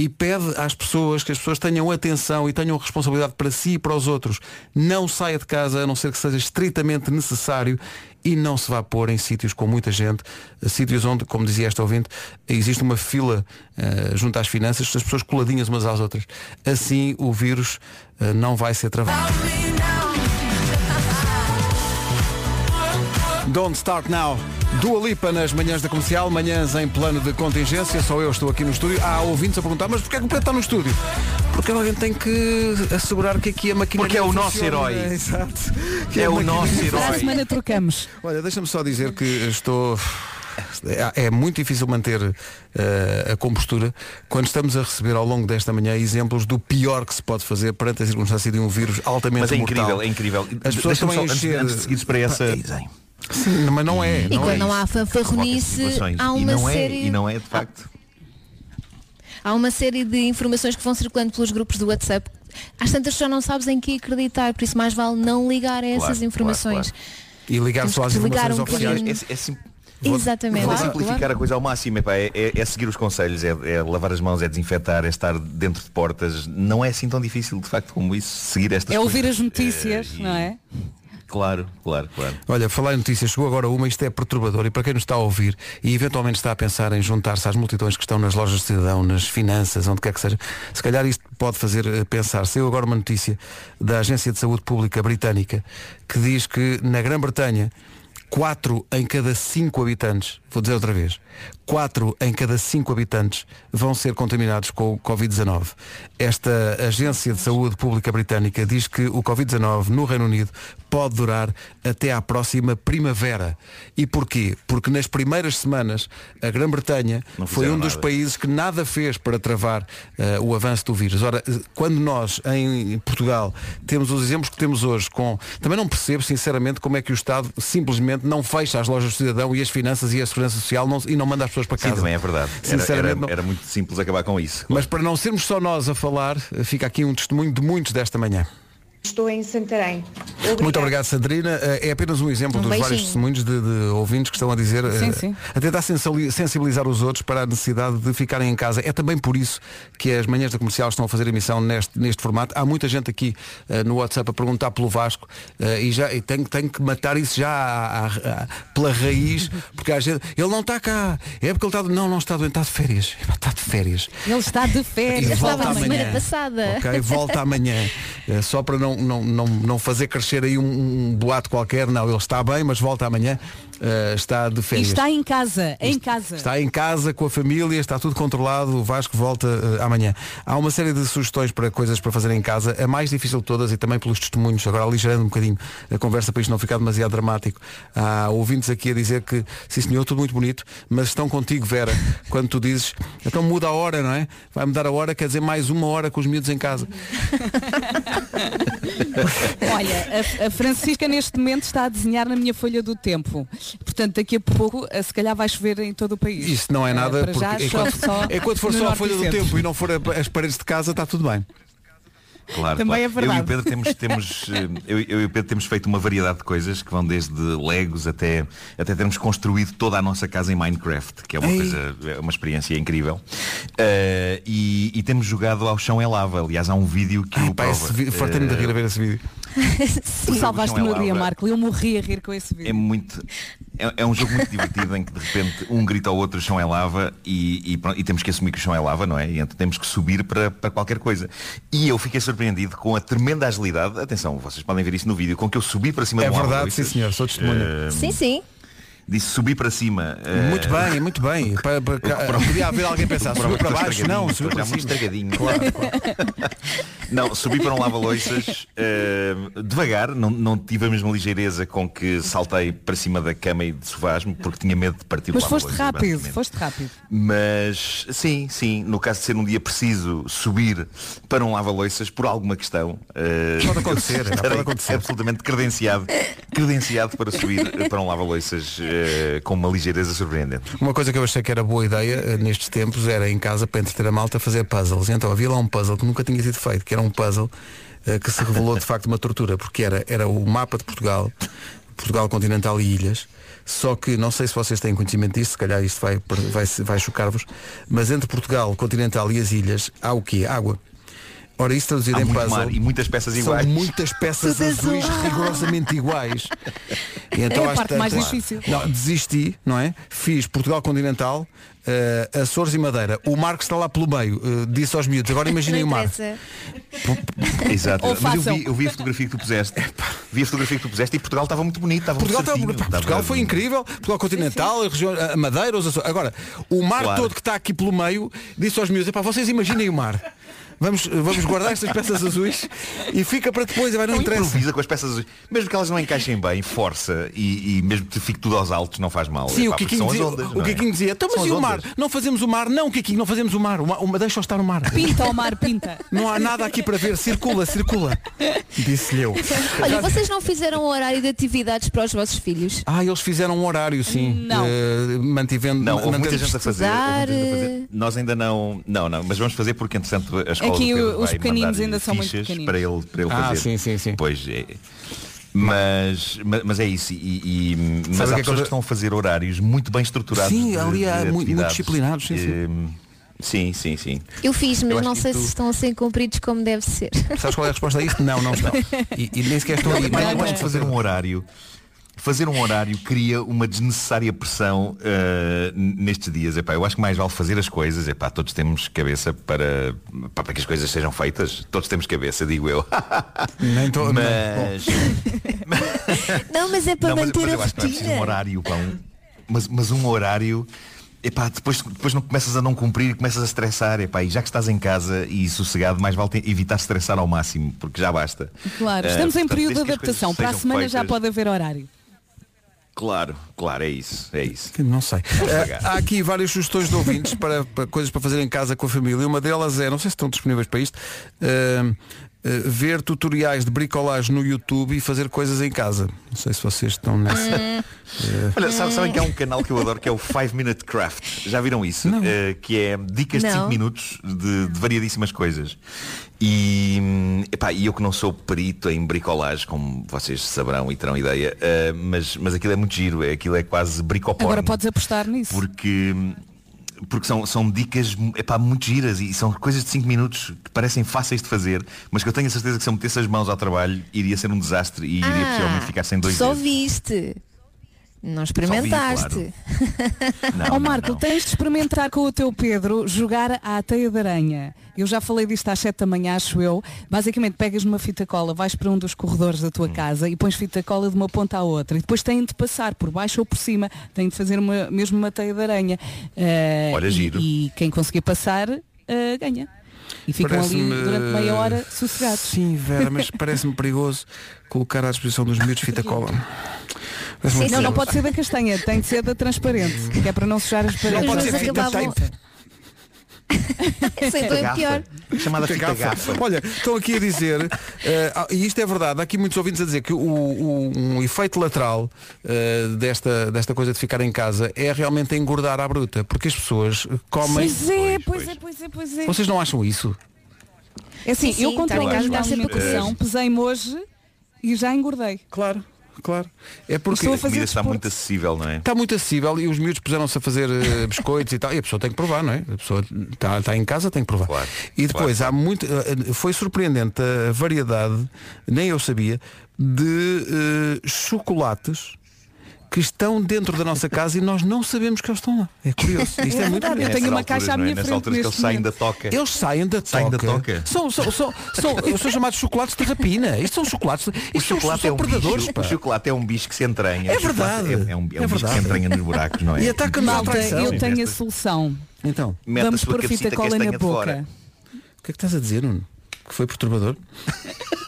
e pede às pessoas que as pessoas tenham atenção e tenham responsabilidade para si e para os outros. Não saia de casa a não ser que seja estritamente necessário e não se vá pôr em sítios com muita gente, sítios onde, como dizia esta ouvinte, existe uma fila eh, junto às finanças, as pessoas coladinhas umas às outras. Assim o vírus eh, não vai ser travado. Don't Start Now. Dua Lipa nas manhãs da comercial, manhãs em plano de contingência, só eu estou aqui no estúdio. Há ouvintes a perguntar, mas porquê é que o Pedro está no estúdio? Porque alguém tem que assegurar que aqui a maquinaria Porque é o nosso herói. É, exato. É a o nosso maquinaria- Para a herói. semana trocamos. Olha, deixa-me só dizer que estou. É é muito difícil manter eh, a compostura quando estamos a receber ao longo desta manhã exemplos do pior que se pode fazer perante a circunstância de um vírus altamente Mas é mortal. incrível, é incrível. As pessoas estão a só, antes- encher... antes de seguires para essa- Sim, mas não é. E não quando é não há fanfarronice, há e uma não série. é, e não é de facto. Há uma série de informações que vão circulando pelos grupos do WhatsApp. Às tantas já não sabes em que acreditar, por isso mais vale não ligar a essas Claro, informações. claro, E ligar Temos só às informações um oficiais. É, é sim- Exatamente. Vou Claro, simplificar claro. a coisa ao máximo, epá, é, é- é seguir os conselhos, é, é lavar as mãos, é desinfetar, é estar dentro de portas. Não é assim tão difícil, de facto, como isso, seguir estas É ouvir coisas. as notícias, Eh, e- não é? Claro, claro, claro. Olha, falar em notícias, chegou agora uma, isto é perturbador e para quem nos está a ouvir e eventualmente está a pensar em juntar-se às multidões que estão nas lojas de cidadão, nas finanças, onde quer que seja, se calhar isto pode fazer eh, pensar. Saiu agora uma notícia da Agência de Saúde Pública Britânica que diz que na Grã-Bretanha 4 em cada 5 habitantes, vou dizer outra vez, 4 em cada 5 habitantes vão ser contaminados com o Covid-19. Esta Agência de Saúde Pública Britânica diz que o Covid-19 no Reino Unido pode durar até à próxima primavera. E porquê? Porque nas primeiras semanas a Grã-Bretanha foi um dos nada. países que nada fez para travar eh, o avanço do vírus. Ora, eh, quando nós em Portugal temos os exemplos que temos hoje com. Também não percebo, sinceramente, como é que o Estado simplesmente não fecha as lojas do cidadão e as finanças e a segurança social não- e não manda as pessoas para Sim, casa. também é verdade. Era, Sinceramente, era, não- era muito simples acabar com isso. Mas para não sermos só nós a falar, fica aqui um testemunho de muitos desta manhã. Estou em Santarém. Muito obrigado, Sandrina. Eh, É apenas um exemplo Um dos vários beijinho. testemunhos de, de ouvintes que estão a dizer, eh, Sim, sim. a tentar sensibilizar os outros para a necessidade de ficarem em casa. É também por isso que as manhãs da comercial estão a fazer emissão neste, neste formato. Há muita gente aqui eh, no WhatsApp a perguntar pelo Vasco eh, e já e tenho, tenho que matar isso já à- à- à- pela raiz, [laughs] porque a gente, ele não está cá. É porque ele está. Não, não está doente, está de férias. [laughs] Está de férias. Ele está de férias. volta Estava na amanhã. semana passada. Ok, volta amanhã. [laughs] Eh, Só para não, não, não, não fazer crescer aí um, um boato qualquer. Não, ele está bem, mas volta amanhã. Eh, está de E férias. está em casa, em casa. Está em casa com a família, está tudo controlado, o Vasco volta eh, amanhã. Há uma série de sugestões para coisas para fazer em casa, a mais difícil de todas e também pelos testemunhos, agora aligerando um bocadinho a conversa para isto não ficar demasiado dramático. Há ouvintes aqui a dizer que, sim senhor, tudo muito bonito, mas estão contigo, Vera, [laughs] quando tu dizes, então muda a hora, não é? Vai mudar a hora, quer dizer mais uma hora com os miúdos em casa. [laughs] Olha, a, a Francisca neste momento está a desenhar na minha folha do tempo. Portanto, daqui a pouco, eh, se calhar vai chover em todo o país. Isso não é Eh, nada, já porque chove enquanto, só enquanto for no só a folha do centro. tempo e não for as paredes de casa, está tudo bem. Claro, Também claro. é Eu e verdade. o Pedro temos, temos eh, eu, eu e o Pedro temos feito uma variedade de coisas que vão desde legos até, até termos construído toda a nossa casa em Minecraft, que é uma Ei. coisa, é uma experiência incrível. Eh, e, e temos jogado ao chão é lava. Aliás, há um vídeo que o Pá, prova. fartei-me de rir a ver esse vídeo. [laughs] Tu salvaste o é meu dia. Marco. Eu morri a rir com esse É vídeo. muito. É, é um jogo muito [laughs] divertido em que de repente um grita ao outro o chão é lava e, e pronto, e temos que assumir que o chão é lava, não é? E então temos que subir para, para qualquer coisa. E eu fiquei surpreendido com a tremenda agilidade, atenção, vocês podem ver isso no vídeo, com que eu subi para cima É de um verdade, sim senhor, sou testemunha. Eh, Sim, sim. Disse subir para cima. eh, Muito bem, muito bem. [laughs] Para, para, Prova- podia haver alguém pensar, subiu para baixo, não, subiu para muito cima. estragadinho. Claro, [laughs] Não, subi para um lava-loiças eh, devagar, não, não tive a mesma ligeireza com que saltei para cima da cama e de sovasmo, porque tinha medo de partir Mas foste rápido, foste rápido. Mas sim, sim, no caso de ser um dia preciso subir para um lava-loiças por alguma questão. eh, Pode [laughs] acontecer, pode acontecer. absolutamente credenciado, credenciado para subir para um lava-loiças eh, com uma ligeireza surpreendente. Uma coisa que eu achei que era boa ideia eh, nestes tempos era em casa para entreter a malta fazer puzzles. Então havia lá um puzzle que nunca tinha sido feito, que era um puzzle eh, que se revelou de facto uma tortura, porque era, era o mapa de Portugal, Portugal continental e ilhas. Só que não sei se vocês têm conhecimento disto, se calhar isto vai, vai, vai chocar-vos, mas entre Portugal continental e as ilhas há o quê? Água. Ora, isso traduzido Há em muito puzzle. mar e muitas peças são iguais. muitas peças Tudo azuis azul. rigorosamente iguais. [laughs] E É a parte mais difícil. Não, desisti, não é? Fiz Portugal Continental, eh, Açores e Madeira. O Marco está lá pelo meio, eh, disse aos miúdos, agora imaginem o mar. [laughs] Exato. Ou Mas eu vi, eu vi a fotografia que tu puseste. [laughs] Vi a fotografia que tu puseste e Portugal estava muito bonito. Estava Portugal, muito certinho, Portugal estava- foi incrível, Portugal Continental, a, região, a Madeira, os Açores. Agora, o mar Claro. todo que está aqui pelo meio, disse aos miúdos, "Epá, vocês imaginem o mar. Vamos, vamos guardar estas peças azuis e fica para depois, vai, não Não interessa. improvisa com as peças azuis. Mesmo que elas não encaixem bem, força e, e mesmo que fique tudo aos altos, não faz mal. Sim, Epá, o Kikinho dizia, ondas, o não é? Kikinho dizia, então mas e o mar? Não fazemos o mar? Não, Kikinho, não fazemos o mar. O mar o- deixa-o estar no mar. Pinta ao mar, pinta. [laughs] Não há nada aqui para ver, circula, circula. Disse-lhe eu. Olha, vocês não fizeram um horário de atividades para os vossos filhos? Ah, eles fizeram um horário, sim. Não. Eh, mantivendo. Não, houve muita mantendo- gente a fazer. Eh. fazer. Nós ainda não. Não, não, mas vamos fazer porque entretanto a escola Aqui os pequeninos ainda são muito pequeninos. para ele, para ele Ah, fazer. sim, sim, sim. Pois é. Mas, mas, mas é isso. E, e- mas Sabe há que é que pessoas eu- que estão a fazer horários muito bem estruturados. Sim, de- ali há de muito- muito disciplinados, sim, sim. Eh, Sim, sim, sim. Eu fiz, mas Eu não sei isso- se estão a ser cumpridos como deve ser. Sabes qual é a resposta a isto? Não, não estão. [laughs] E, e nem sequer estão aí. Mas eu não acho que fazer um horário fazer um horário cria uma desnecessária pressão uh, nestes dias. Epá, eu acho que mais vale fazer as coisas. Epá, todos temos cabeça para, para que as coisas sejam feitas. Todos temos cabeça, digo eu. [laughs] Nem to- mas, [laughs] Não, mas é para não, mas, manter mas eu a acho que não é um rotina. horário, pá, um- mas, mas um horário. Epá, depois, depois não começas a não cumprir começas a estressar. Epá, e já que estás em casa e sossegado, mais vale evitar estressar ao máximo, porque já basta. Claro, Eh, estamos em portanto, período de adaptação. Para a semana já feitas- pode haver horário. Claro, claro, é isso, é isso. Não sei. Eh, há aqui várias sugestões de ouvintes para, para coisas para fazer em casa com a família. Uma delas é, não sei se estão disponíveis para isto, eh, ver tutoriais de bricolagem no YouTube e fazer coisas em casa. Não sei se vocês estão nessa. Eh, Olha, sabe- sabem que há um canal que eu adoro que é o 5 Minute Craft. Já viram isso? Eh, que é dicas de Não. 5 minutos de, de variadíssimas coisas. E, hum, epá, eu que não sou perito em bricolagem, como vocês saberão e terão ideia, eh, mas, mas aquilo é muito giro, é- aquilo é quase bricoporn. Agora podes apostar nisso. Porque, porque são, são dicas epá, muito giras e são coisas de 5 minutos que parecem fáceis de fazer, mas que eu tenho a certeza que se eu metesse as mãos ao trabalho iria ser um desastre e iria possivelmente ficar sem dois só dedos. viste. Não experimentaste. claro. [laughs] Ó Marco, tens de experimentar com o teu Pedro jogar à teia de aranha. Eu já falei disto às 7 da manhã, acho eu. Basicamente pegas numa fita cola, vais para um dos corredores da tua Hum. casa e pões fita cola de uma ponta à outra. E depois têm de passar por baixo ou por cima. Têm de fazer uma, mesmo uma teia de aranha. Eh, Olha, e- giro. E, quem conseguir passar, eh, ganha. E ficam ali durante meia hora sossegados. Sim, Vera, mas parece-me perigoso colocar à disposição dos miúdos fita cola. [laughs] Parece-me Não, não pode ser da castanha, tem de ser da transparente, que é para não sujar as paredes. Não pode ser fita acabavam- então é pior. Chamada Fita gafa. gafa. Olha, estão aqui a dizer, ah, e isto é verdade, há aqui muitos ouvintes a dizer que o, o- um efeito lateral eh, desta, desta coisa de ficar em casa é realmente engordar à bruta, porque as pessoas comem. Pois é, pois é, pois é, pois é. Vocês não acham isso? É assim, Sim, eu sim, controlo estar a alimentação, pesei-me hoje e já engordei. Claro, claro. É porque a A comida está muito acessível, não é? está muito acessível e os miúdos puseram-se a fazer eh, biscoitos e tal, e a pessoa tem que provar, não é? A pessoa está, está em casa, tem que provar. Claro, e depois há muito. eh, Foi surpreendente a variedade, nem eu sabia, de eh, chocolates que estão dentro da nossa casa e nós não sabemos que eles estão lá. É curioso. Isto é, É muito verdade, eu tenho uma caixa à é? minha frente alturas que eles saem da toca. Eles saem da toca. Saem da toca. São, são, são, são, são chamados chocolates de rapina. Isto são chocolates. Isto são, chocolate, são é um predadores. bicho, o chocolate é um bicho que se entranha. É verdade. É, é um, é um É bicho que se entranha nos buracos, não é? E ataca-nos à Malta, eu tenho a solução. Então, Vamos pôr fita cola na boca. o que é que estás a dizer, Nuno? Que foi perturbador? [laughs]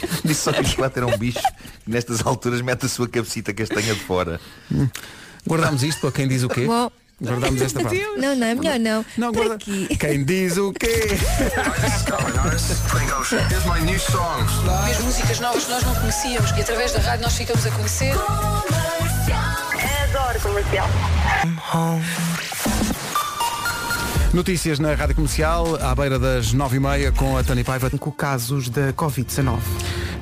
[laughs] Disse só que o chocolate era um bicho que nestas alturas mete a sua cabecita castanha de fora. Guardamos isto para quem diz o quê? Bom. Guardamos esta parte. Não, não, é melhor não. Não, guarda- aqui. Quem diz o quê? As músicas novas que nós não conhecíamos e através da rádio nós ficamos a conhecer. Adoro comercial. Notícias na Rádio Comercial, à beira das nove e meia, com a Tânia Paiva. Com casos da Covid-19.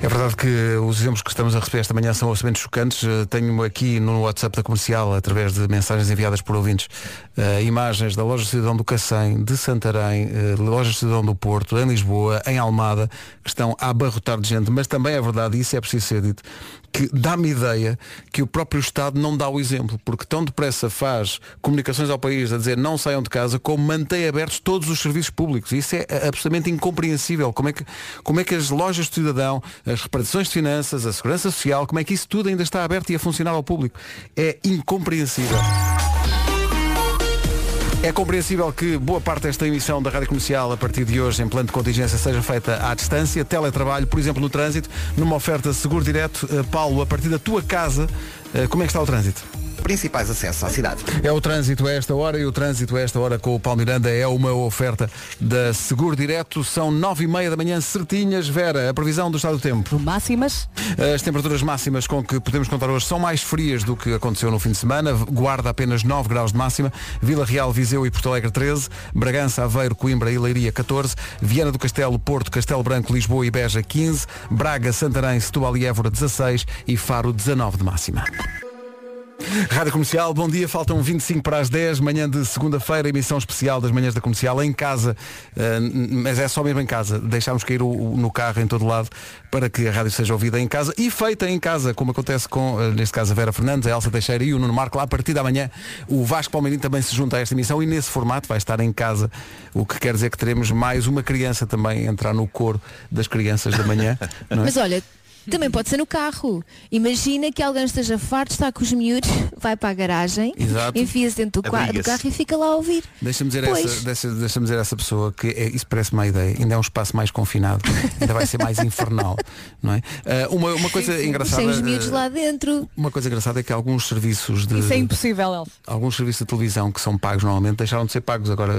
É verdade que os exemplos que estamos a receber esta manhã são absolutamente chocantes. Eh, Tenho aqui no WhatsApp da comercial, através de mensagens enviadas por ouvintes, eh, imagens da loja cidadão do Cacém, de Santarém, eh, loja cidadão do Porto, em Lisboa, em Almada, que estão a abarrotar de gente. Mas também é verdade, e isso é preciso ser dito, que dá-me ideia que o próprio Estado não dá o exemplo, porque tão depressa faz comunicações ao país a dizer não saiam de casa, como mantém abertos todos os serviços públicos. Isso é absolutamente incompreensível. Como é que, como é que as lojas de cidadão, as repartições de finanças, a segurança social, como é que isso tudo ainda está aberto e a funcionar ao público? É incompreensível. É compreensível que boa parte desta emissão da Rádio Comercial, a partir de hoje, em plano de contingência, seja feita à distância, teletrabalho, por exemplo, no trânsito, numa oferta seguro direto. Eh, Paulo, a partir da tua casa, eh, como é que está o trânsito? Principais acessos à cidade. É o trânsito a esta hora e o trânsito a esta hora com o Paulo Miranda é uma oferta da Seguro Direto. São nove e meia da manhã certinhas. Vera, a previsão do estado do tempo. Máximas? As temperaturas máximas com que podemos contar hoje são mais frias do que aconteceu no fim de semana. Guarda apenas 9 graus de máxima. Vila Real, Viseu e Porto Alegre 13. Bragança, Aveiro, Coimbra e Leiria 14. Viana do Castelo, Porto, Castelo Branco, Lisboa e Beja 15. Braga, Santarém, Setúbal e Évora 16. E Faro 19 de máxima. Rádio Comercial, bom dia, faltam 25 para as 10, manhã de segunda-feira, emissão especial das manhãs da comercial em casa, eh, mas é só mesmo em casa. Deixámos cair o, o- no carro em todo lado para que a rádio seja ouvida em casa e feita em casa, como acontece com, eh, neste caso, a Vera Fernandes, a Elsa Teixeira e o Nuno Marco. Lá a partir da manhã, o Vasco Palmeirinho também se junta a esta emissão e nesse formato vai estar em casa, o que quer dizer que teremos mais uma criança também entrar no coro das crianças da manhã. [laughs] é? Mas olha, também pode ser no carro. Imagina que alguém esteja farto, está com os miúdos, vai para a garagem, enfia-se dentro do, do carro e fica lá a ouvir. Deixa-me dizer, Pois. essa, deixa, deixa-me dizer a essa pessoa que é, isso parece uma ideia, ainda é um espaço mais confinado, ainda vai ser mais [laughs] infernal, não é? Ah, uma, uma coisa engraçada. Sem os miúdos ah, lá dentro. Uma coisa engraçada é que alguns serviços de. Isso é impossível, Elsa. Alguns serviços de televisão que são pagos normalmente deixaram de ser pagos agora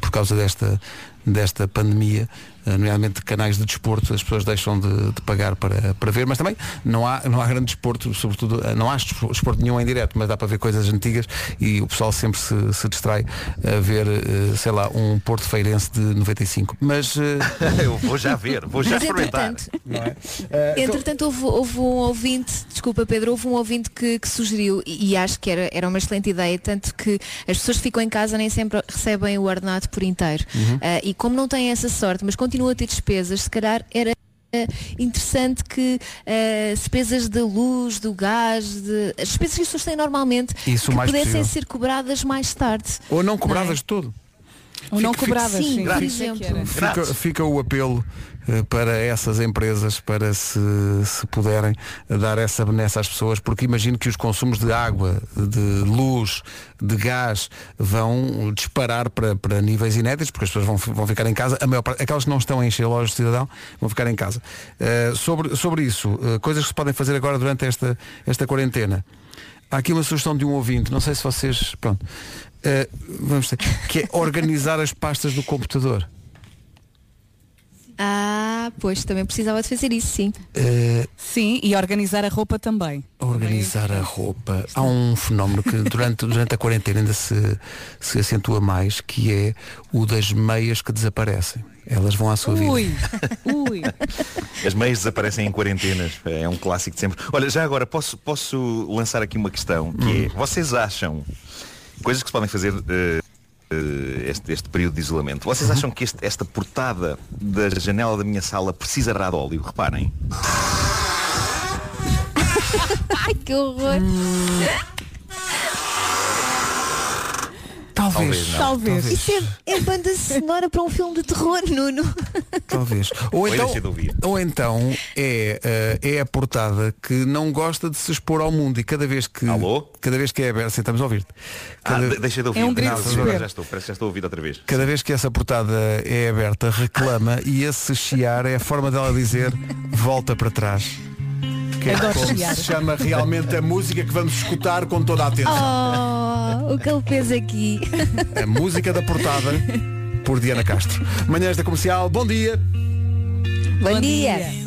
por causa desta, desta pandemia, nomeadamente canais de desporto, as pessoas deixam de, de pagar para, para ver, mas também não há, não há grande desporto, sobretudo, eh, não há desporto nenhum em direto, mas dá para ver coisas antigas e o pessoal sempre se, se distrai a ver, eh, sei lá, um Porto Feirense de 95. Mas eh, [laughs] Eu vou já ver, vou já Mas experimentar. entretanto, é? Eh, Entretanto, houve, houve um ouvinte, desculpa Pedro, houve um ouvinte que, que sugeriu, e, e acho que era, era uma excelente ideia, tanto que as pessoas que ficam em casa nem sempre recebem o ordenado por inteiro. Uhum. Ah, e como não têm essa sorte, mas continuam a ter despesas, se calhar era ah, interessante que ah, despesas da luz, do gás, de, as despesas que as pessoas têm normalmente, Isso que pudessem possível. ser cobradas mais tarde. ou não é? cobradas de todo. Ou não Fica- cobradas, Sim, sim. por é exemplo. Fica, fica o apelo eh, para essas empresas para se, se puderem dar essa benesse às pessoas, porque imagino que os consumos de água, de luz, de gás vão disparar para, para níveis inéditos, porque as pessoas vão, vão ficar em casa, a maior parte, aquelas que não estão a encher lojas de cidadão vão ficar em casa. Eh, sobre, sobre isso, eh, coisas que se podem fazer agora durante esta, esta quarentena. Há aqui uma sugestão de um ouvinte, não sei se vocês. Pronto. Eh, vamos ter, que é organizar as pastas do computador. Ah, pois também precisava de fazer isso, sim. Eh, Sim, e organizar a roupa também. organizar a roupa. Há um fenómeno que durante, durante a quarentena ainda se, se acentua mais, que é o das meias que desaparecem. Elas vão à sua vida. Ui, [laughs] ui. As meias desaparecem em quarentenas. É um clássico de sempre. Olha, já agora posso, posso lançar aqui uma questão que é, vocês acham coisas que se podem fazer eh, este, este período de isolamento. Vocês acham que este- esta portada da janela da minha sala precisará de óleo? Reparem. Ai, que horror. Talvez. não. Talvez. Isso é, é banda sonora para um filme de terror, Nuno. [laughs] Talvez. Ou então, ou então é, eh, é a portada que não gosta de se expor ao mundo e cada vez que Alô? cada vez que é aberta, estamos a ouvir-te. Ah, Cada, de- deixei de ouvir. É um grito desespero. já estou, parece que já estou a ouvir outra vez. cada vez que essa portada é aberta, reclama e esse chiar é a forma dela dizer volta para trás. Que é como se chama realmente a música que vamos escutar com toda a atenção. Oh, o que ele fez aqui. A música da portada por Diana Castro. Manhãs da Comercial, bom dia. Bom, dia.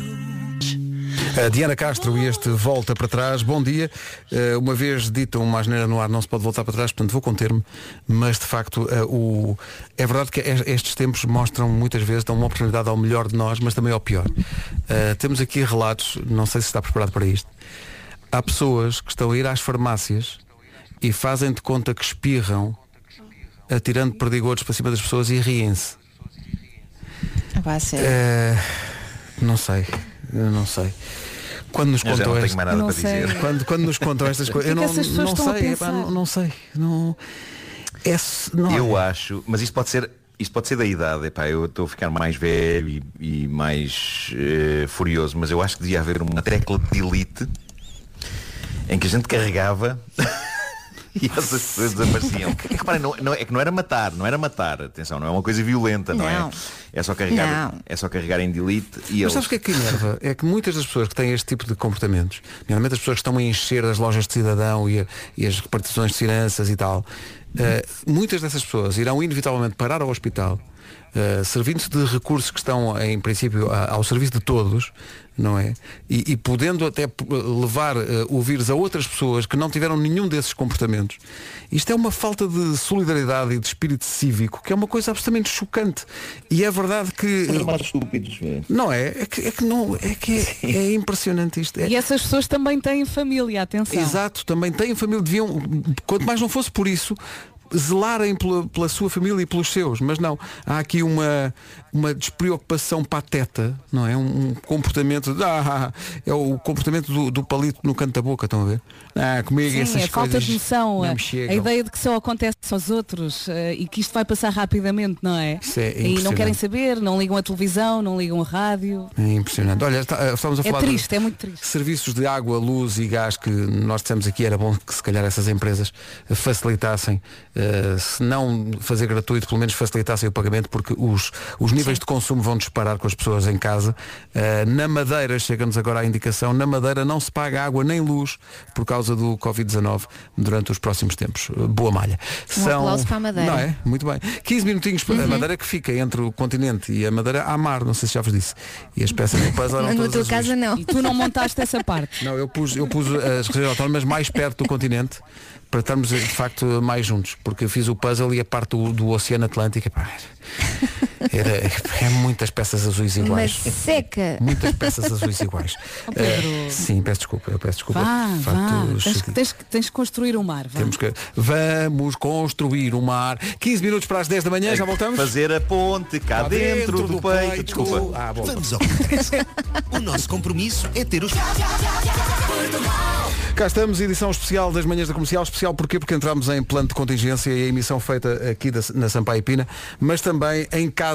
A Diana Castro e este volta para trás, bom dia. Eh, uma vez dita uma asneira no ar, não se pode voltar para trás, portanto vou conter-me, mas de facto eh, o... é verdade que es- estes tempos mostram muitas vezes, dão uma oportunidade ao melhor de nós, mas também ao pior. Eh, temos aqui relatos, não sei se está preparado para isto. Há pessoas que estão a ir às farmácias e fazem de conta que espirram atirando perdigotos para cima das pessoas e riem-se. Eh, não sei, eu não sei. Quando nos Eu contam não este- tenho mais nada Não para sei. dizer. quando, quando nos contam estas [laughs] coisas, eu que não, essas pessoas não sei, epá, não, não sei, não. É, não Eu acho, mas isto pode ser, isto pode ser da idade, epá, eu estou a ficar mais velho e, e mais eh, furioso, mas eu acho que devia haver uma tecla de delete em que a gente carregava [laughs] e essas pessoas desapareciam. É que, reparem, não, não- é que não era matar, não era matar, atenção, não é uma coisa violenta, não, Não. é? É só carregar, Não. é só carregar em delete e Mas eles. sabes o que é que enerva? É que muitas das pessoas que têm este tipo de comportamentos, normalmente as pessoas que estão a encher as lojas de cidadão e, a- e as repartições de finanças e tal, eh, muitas dessas pessoas irão inevitavelmente parar ao hospital Uh, servindo-se de recursos que estão, em princípio, a- ao serviço de todos, não é? E, e podendo até p- levar uh, o vírus a outras pessoas que não tiveram nenhum desses comportamentos. Isto é uma falta de solidariedade e de espírito cívico, que é uma coisa absolutamente chocante. E é verdade que. Não é? É que, é que não. É que é, é impressionante isto. É- E essas pessoas também têm família, atenção. Exato, também têm família, deviam, quanto mais não fosse por isso, zelarem pela, pela sua família e pelos seus, mas não, há aqui uma, uma despreocupação pateta, não é? Um, um comportamento, de, ah, é o comportamento do, do palito no canto da boca, estão a ver? Ah, comigo Sim, essas é falta coisas de noção. A, a ideia de que só acontece aos outros eh, e que isto vai passar rapidamente, não é? Isso é e não querem saber, não ligam a televisão, não ligam a rádio. É impressionante. Olha, está- eh, estamos a É falar de triste, é muito triste. serviços de água, luz e gás que nós dissemos aqui era bom que se calhar essas empresas facilitassem, eh, se não fazer gratuito, pelo menos facilitassem o pagamento, porque os, os níveis de consumo vão disparar com as pessoas em casa. Eh, na Madeira, chega-nos agora a indicação, na Madeira não se paga água nem luz por causa do Covid-19 durante os próximos tempos. Eh, Boa malha. Um aplauso para a Madeira. Não é? Muito bem. 15 minutinhos para a Uhum. Madeira que fica entre o continente e a Madeira à mar, não sei se já vos disse. E as peças do puzzle eram Na tua casa não. E tu não montaste essa parte. Não, eu pus, eu pus as regiões autónomas mais perto do continente para estarmos de facto mais juntos, porque eu fiz o puzzle e a parte do, do Oceano Atlântico [laughs] era, é muitas peças azuis Mas iguais. seca. Muitas peças azuis iguais. [laughs] Oh, Pedro. Eh, sim, peço desculpa, eu peço desculpa. Vá, De vá. Tens, que- tens, que- tens que construir o mar. Vá. temos que vamos construir o mar. 15 minutos para as 10 da manhã, já voltamos. Fazer a ponte cá Cá dentro, dentro do, do peito. peito. Desculpa. Ah, bom. Vamos ao que interessa. O nosso compromisso é ter os... Cá estamos, edição especial das manhãs da comercial. Especial porquê? Porque entramos em plano de contingência e a emissão feita aqui da- na Sampaio Pina, mas também em casa,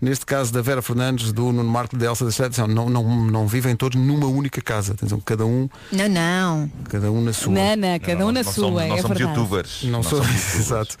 neste caso da Vera Fernandes, do Nuno Marco, da Elsa da Estrada. Atenção, Não, não, não vivem todos numa única casa. Atenção, cada um, Não, não. cada um na sua. Nana, cada um na Não sua, somos, é não somos verdade. youtubers. Não sou. [laughs] Exato.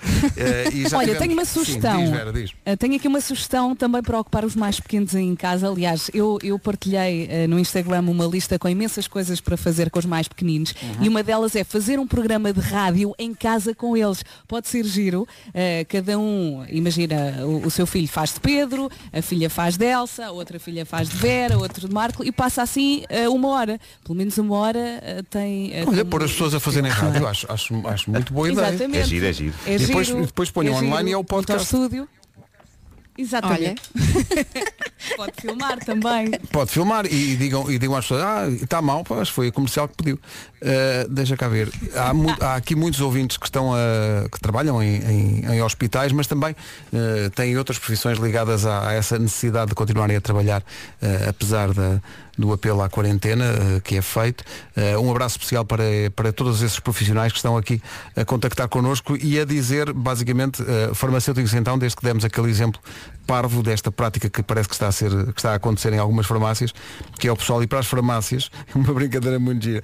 Já Olha, tivemos- tenho uma Sim, sugestão. diz, Vera, diz. Uh, tenho aqui uma sugestão também para ocupar os mais pequenos em casa. Aliás, eu, eu partilhei uh, no Instagram uma lista com imensas coisas para fazer com os mais pequeninos Uhum. e uma delas é fazer um programa de rádio em casa com eles. Pode ser giro. Uh, cada um, imagina, o, o seu filho faz de Pedro, a filha faz de Elsa, outra filha faz de Vera, outro de Marco e passa assim uh, uma hora. Pelo menos uma hora uh, tem. uh, Olha, pôr as pessoas a fazerem [laughs] rádio, acho, acho, acho muito boa ideia. Exatamente. É giro, é giro. É E depois- depois ponham é online giro. e é o podcast. Muito ao estúdio. Exatamente. [laughs] Pode filmar também. Pode filmar e, e digam, e digam às pessoas, ah, está mal, pois foi a comercial que pediu. Uh, deixa cá ver. Há, mu- há aqui muitos ouvintes que estão a, que trabalham em, em- em hospitais, mas também uh, têm outras profissões ligadas a, a essa necessidade de continuarem a trabalhar, uh, apesar da, do apelo à quarentena uh, que é feito. Uh, um abraço especial para, para todos esses profissionais que estão aqui a contactar connosco e a dizer, basicamente, uh, farmacêuticos então, desde que demos aquele exemplo parvo desta prática que parece que está a ser, que está a acontecer em algumas farmácias, que é o pessoal ir para as farmácias, [laughs] uma brincadeira muito gira,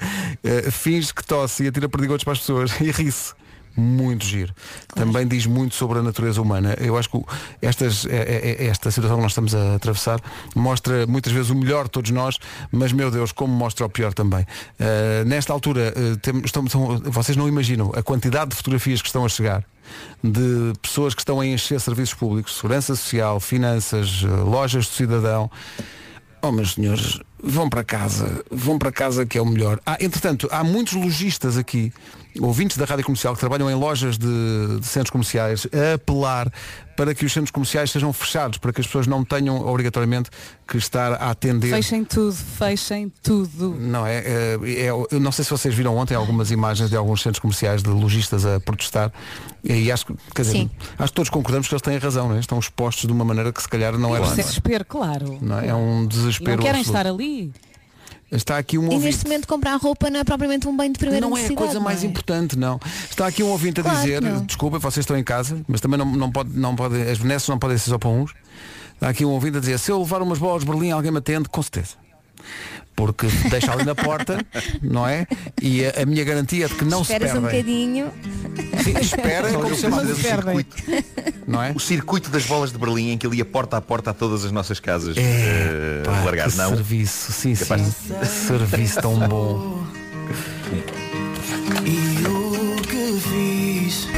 finge que tosse e atira perdigotos para as pessoas [laughs] e ri-se. Muito giro. Também diz muito sobre a natureza humana. Eu acho que estas, é- é- é- esta situação que nós estamos a atravessar mostra muitas vezes o melhor de todos nós, mas meu Deus, como mostra o pior também. Uh, nesta altura, uh, vocês não imaginam a quantidade de fotografias que estão a chegar de pessoas que estão a encher serviços públicos, segurança social, finanças, uh, lojas do cidadão. Oh, meus senhores, vão para casa, vão para casa que é o melhor. Ah, entretanto, há muitos lojistas aqui, ouvintes da Rádio Comercial, que trabalham em lojas de, de centros comerciais, a apelar para que os centros comerciais sejam fechados, para que as pessoas não tenham obrigatoriamente que estar a atender. Fechem tudo, fechem tudo. Não é, é, é- eu não sei se vocês viram ontem algumas imagens de alguns centros comerciais de lojistas a protestar e acho que, quer dizer, Sim. acho que todos concordamos que eles têm razão, não é? estão expostos de uma maneira que se calhar não é Isso é bem. desespero, claro. Não é? É um E desespero. não querem absoluto. estar ali. Está aqui um E ouvinte. neste momento comprar roupa não é propriamente um bem de primeira Não é a necessidade. coisa mais não é? importante, não. Está aqui um ouvinte a Claro dizer, não. desculpa, vocês estão em casa, mas também não, não pode, não pode, as benesses não podem ser só para uns. Está aqui um ouvinte a dizer, se eu levar umas bolas de Berlim, alguém me atende, com certeza. Porque deixa ali na porta, não é? E a, a minha garantia é de que não Esperas se um perdem. bocadinho. Sim, espera, como se chama? um o circuito. Não é? O circuito das bolas de Berlim em que ele ia porta a porta a todas as nossas casas. É, eh, pá, largar, que não. serviço, sim, Capaz sim. Serviço tão bom. E o que fiz?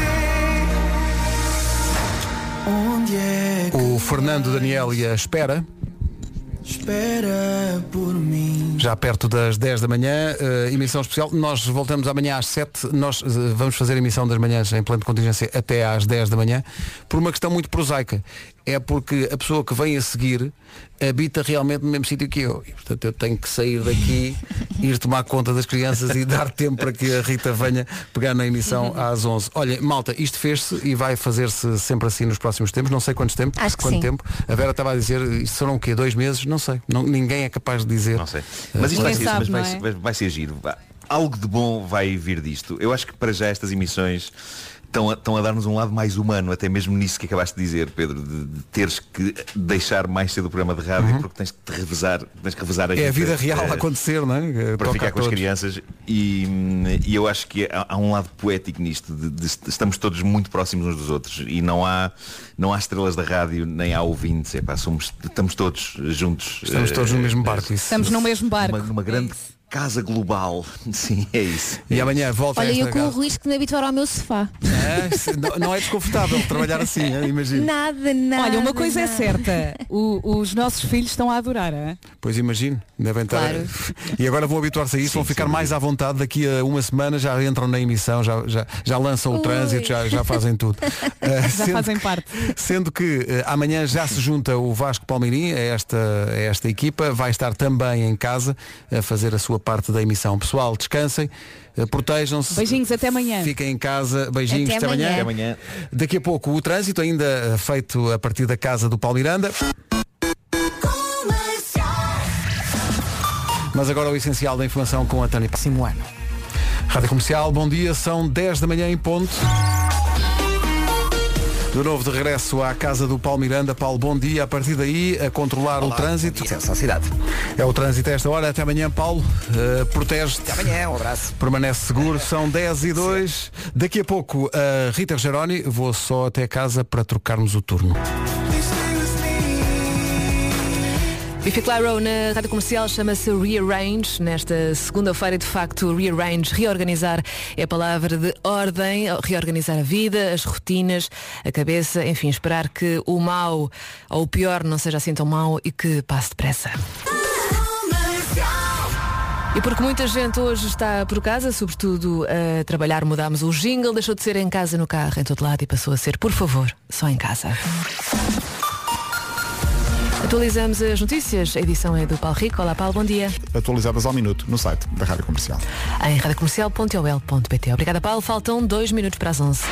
Onde é que O Fernando Daniel e a Espera. Espera por mim. Já perto das 10 da manhã, eh, emissão especial. Nós voltamos amanhã às 7. Nós eh, vamos fazer emissão das manhãs em plano de contingência até às 10 da manhã, por uma questão muito prosaica. É porque a pessoa que vem a seguir habita realmente no mesmo sítio que eu. E, portanto, eu tenho que sair daqui, [laughs] ir tomar conta das crianças e dar tempo para que a Rita venha pegar na emissão [laughs] às 11. Olha, malta, isto fez-se e vai fazer-se sempre assim nos próximos tempos. Não sei quantos tempos. Acho que quanto sim. tempo. A Vera estava a dizer, isto serão o quê? Dois meses? Não sei. Não, ninguém é capaz de dizer. Não sei. Mas isto vai Ninguém ser, sabe, mas vai, é? ser- vai- vai ser giro. Algo de bom vai vir disto. Eu acho que para já estas emissões estão a, estão a dar-nos um lado mais humano, até mesmo nisso que acabaste de dizer, Pedro, de, de teres que deixar mais cedo o programa de rádio porque tens que te revezar, tens que revezar a Uhum. É a vida real eh, a acontecer, não é? para Toca ficar a com as todos. crianças e, hum, e eu acho que há, há um lado poético nisto de, de- estamos todos muito próximos uns dos outros e não há não há estrelas da rádio nem há ouvintes Epá, somos, estamos todos juntos Estamos eh, todos no mesmo barco. Isso. Estamos no mesmo barco. numa, numa grande casa global [laughs] sim é isso E amanhã volta Olha, eu com o risco de me habituar ao meu sofá. É, não, não é desconfortável trabalhar assim, é? imagino. Nada, nada. Olha, uma coisa é nada. certa. O- os nossos filhos estão a adorar, é? Pois imagino, devem estar. Claro. [laughs] E agora vão habituar-se a isso, vão ficar mais à vontade. Daqui a uma semana já entram na emissão, já, já, já lançam o Ui. trânsito, já, já fazem tudo. Uh, [laughs] Já sendo, fazem parte. sendo que uh, amanhã já se junta o Vasco Palmeirim a esta, a esta equipa, vai estar também em casa a fazer a sua parte da emissão. Pessoal, descansem, uh, protejam-se. Beijinhos, até amanhã. Fiquem em casa, beijinhos, Até até, amanhã. Até amanhã Daqui a pouco o trânsito ainda feito a partir da casa do Palmiranda. Mas agora o essencial da informação com a Tânia Próximo ano. Rádio Comercial, bom dia, são 10 da manhã em ponto. De novo de regresso à casa do Paulo Miranda. Paulo, bom dia. A partir daí, a controlar o trânsito. À cidade. É o trânsito a esta hora. Até amanhã, Paulo. Uh, Protege-te. Até amanhã, um abraço. Permanece seguro. São 10 e 2. Daqui a pouco, a Rita Geroni. Vou só até casa para trocarmos o turno. Biffy Clyro na rádio comercial chama-se Rearrange. Nesta segunda-feira, de facto, Rearrange, reorganizar é a palavra de ordem, reorganizar a vida, as rotinas, a cabeça, enfim, esperar que o mal ou o pior não seja assim tão mau e que passe depressa. E porque muita gente hoje está por casa, sobretudo a trabalhar, mudámos o jingle, deixou de ser em casa, no carro, em todo lado e passou a ser, por favor, só em casa. Atualizamos as notícias. A edição é do Paulo Rico. Olá, Paulo, bom dia. Atualizadas ao minuto no site da Rádio Comercial. Em radiocomercial.ol.pt. Obrigada, Paulo. Faltam dois minutos para as 11.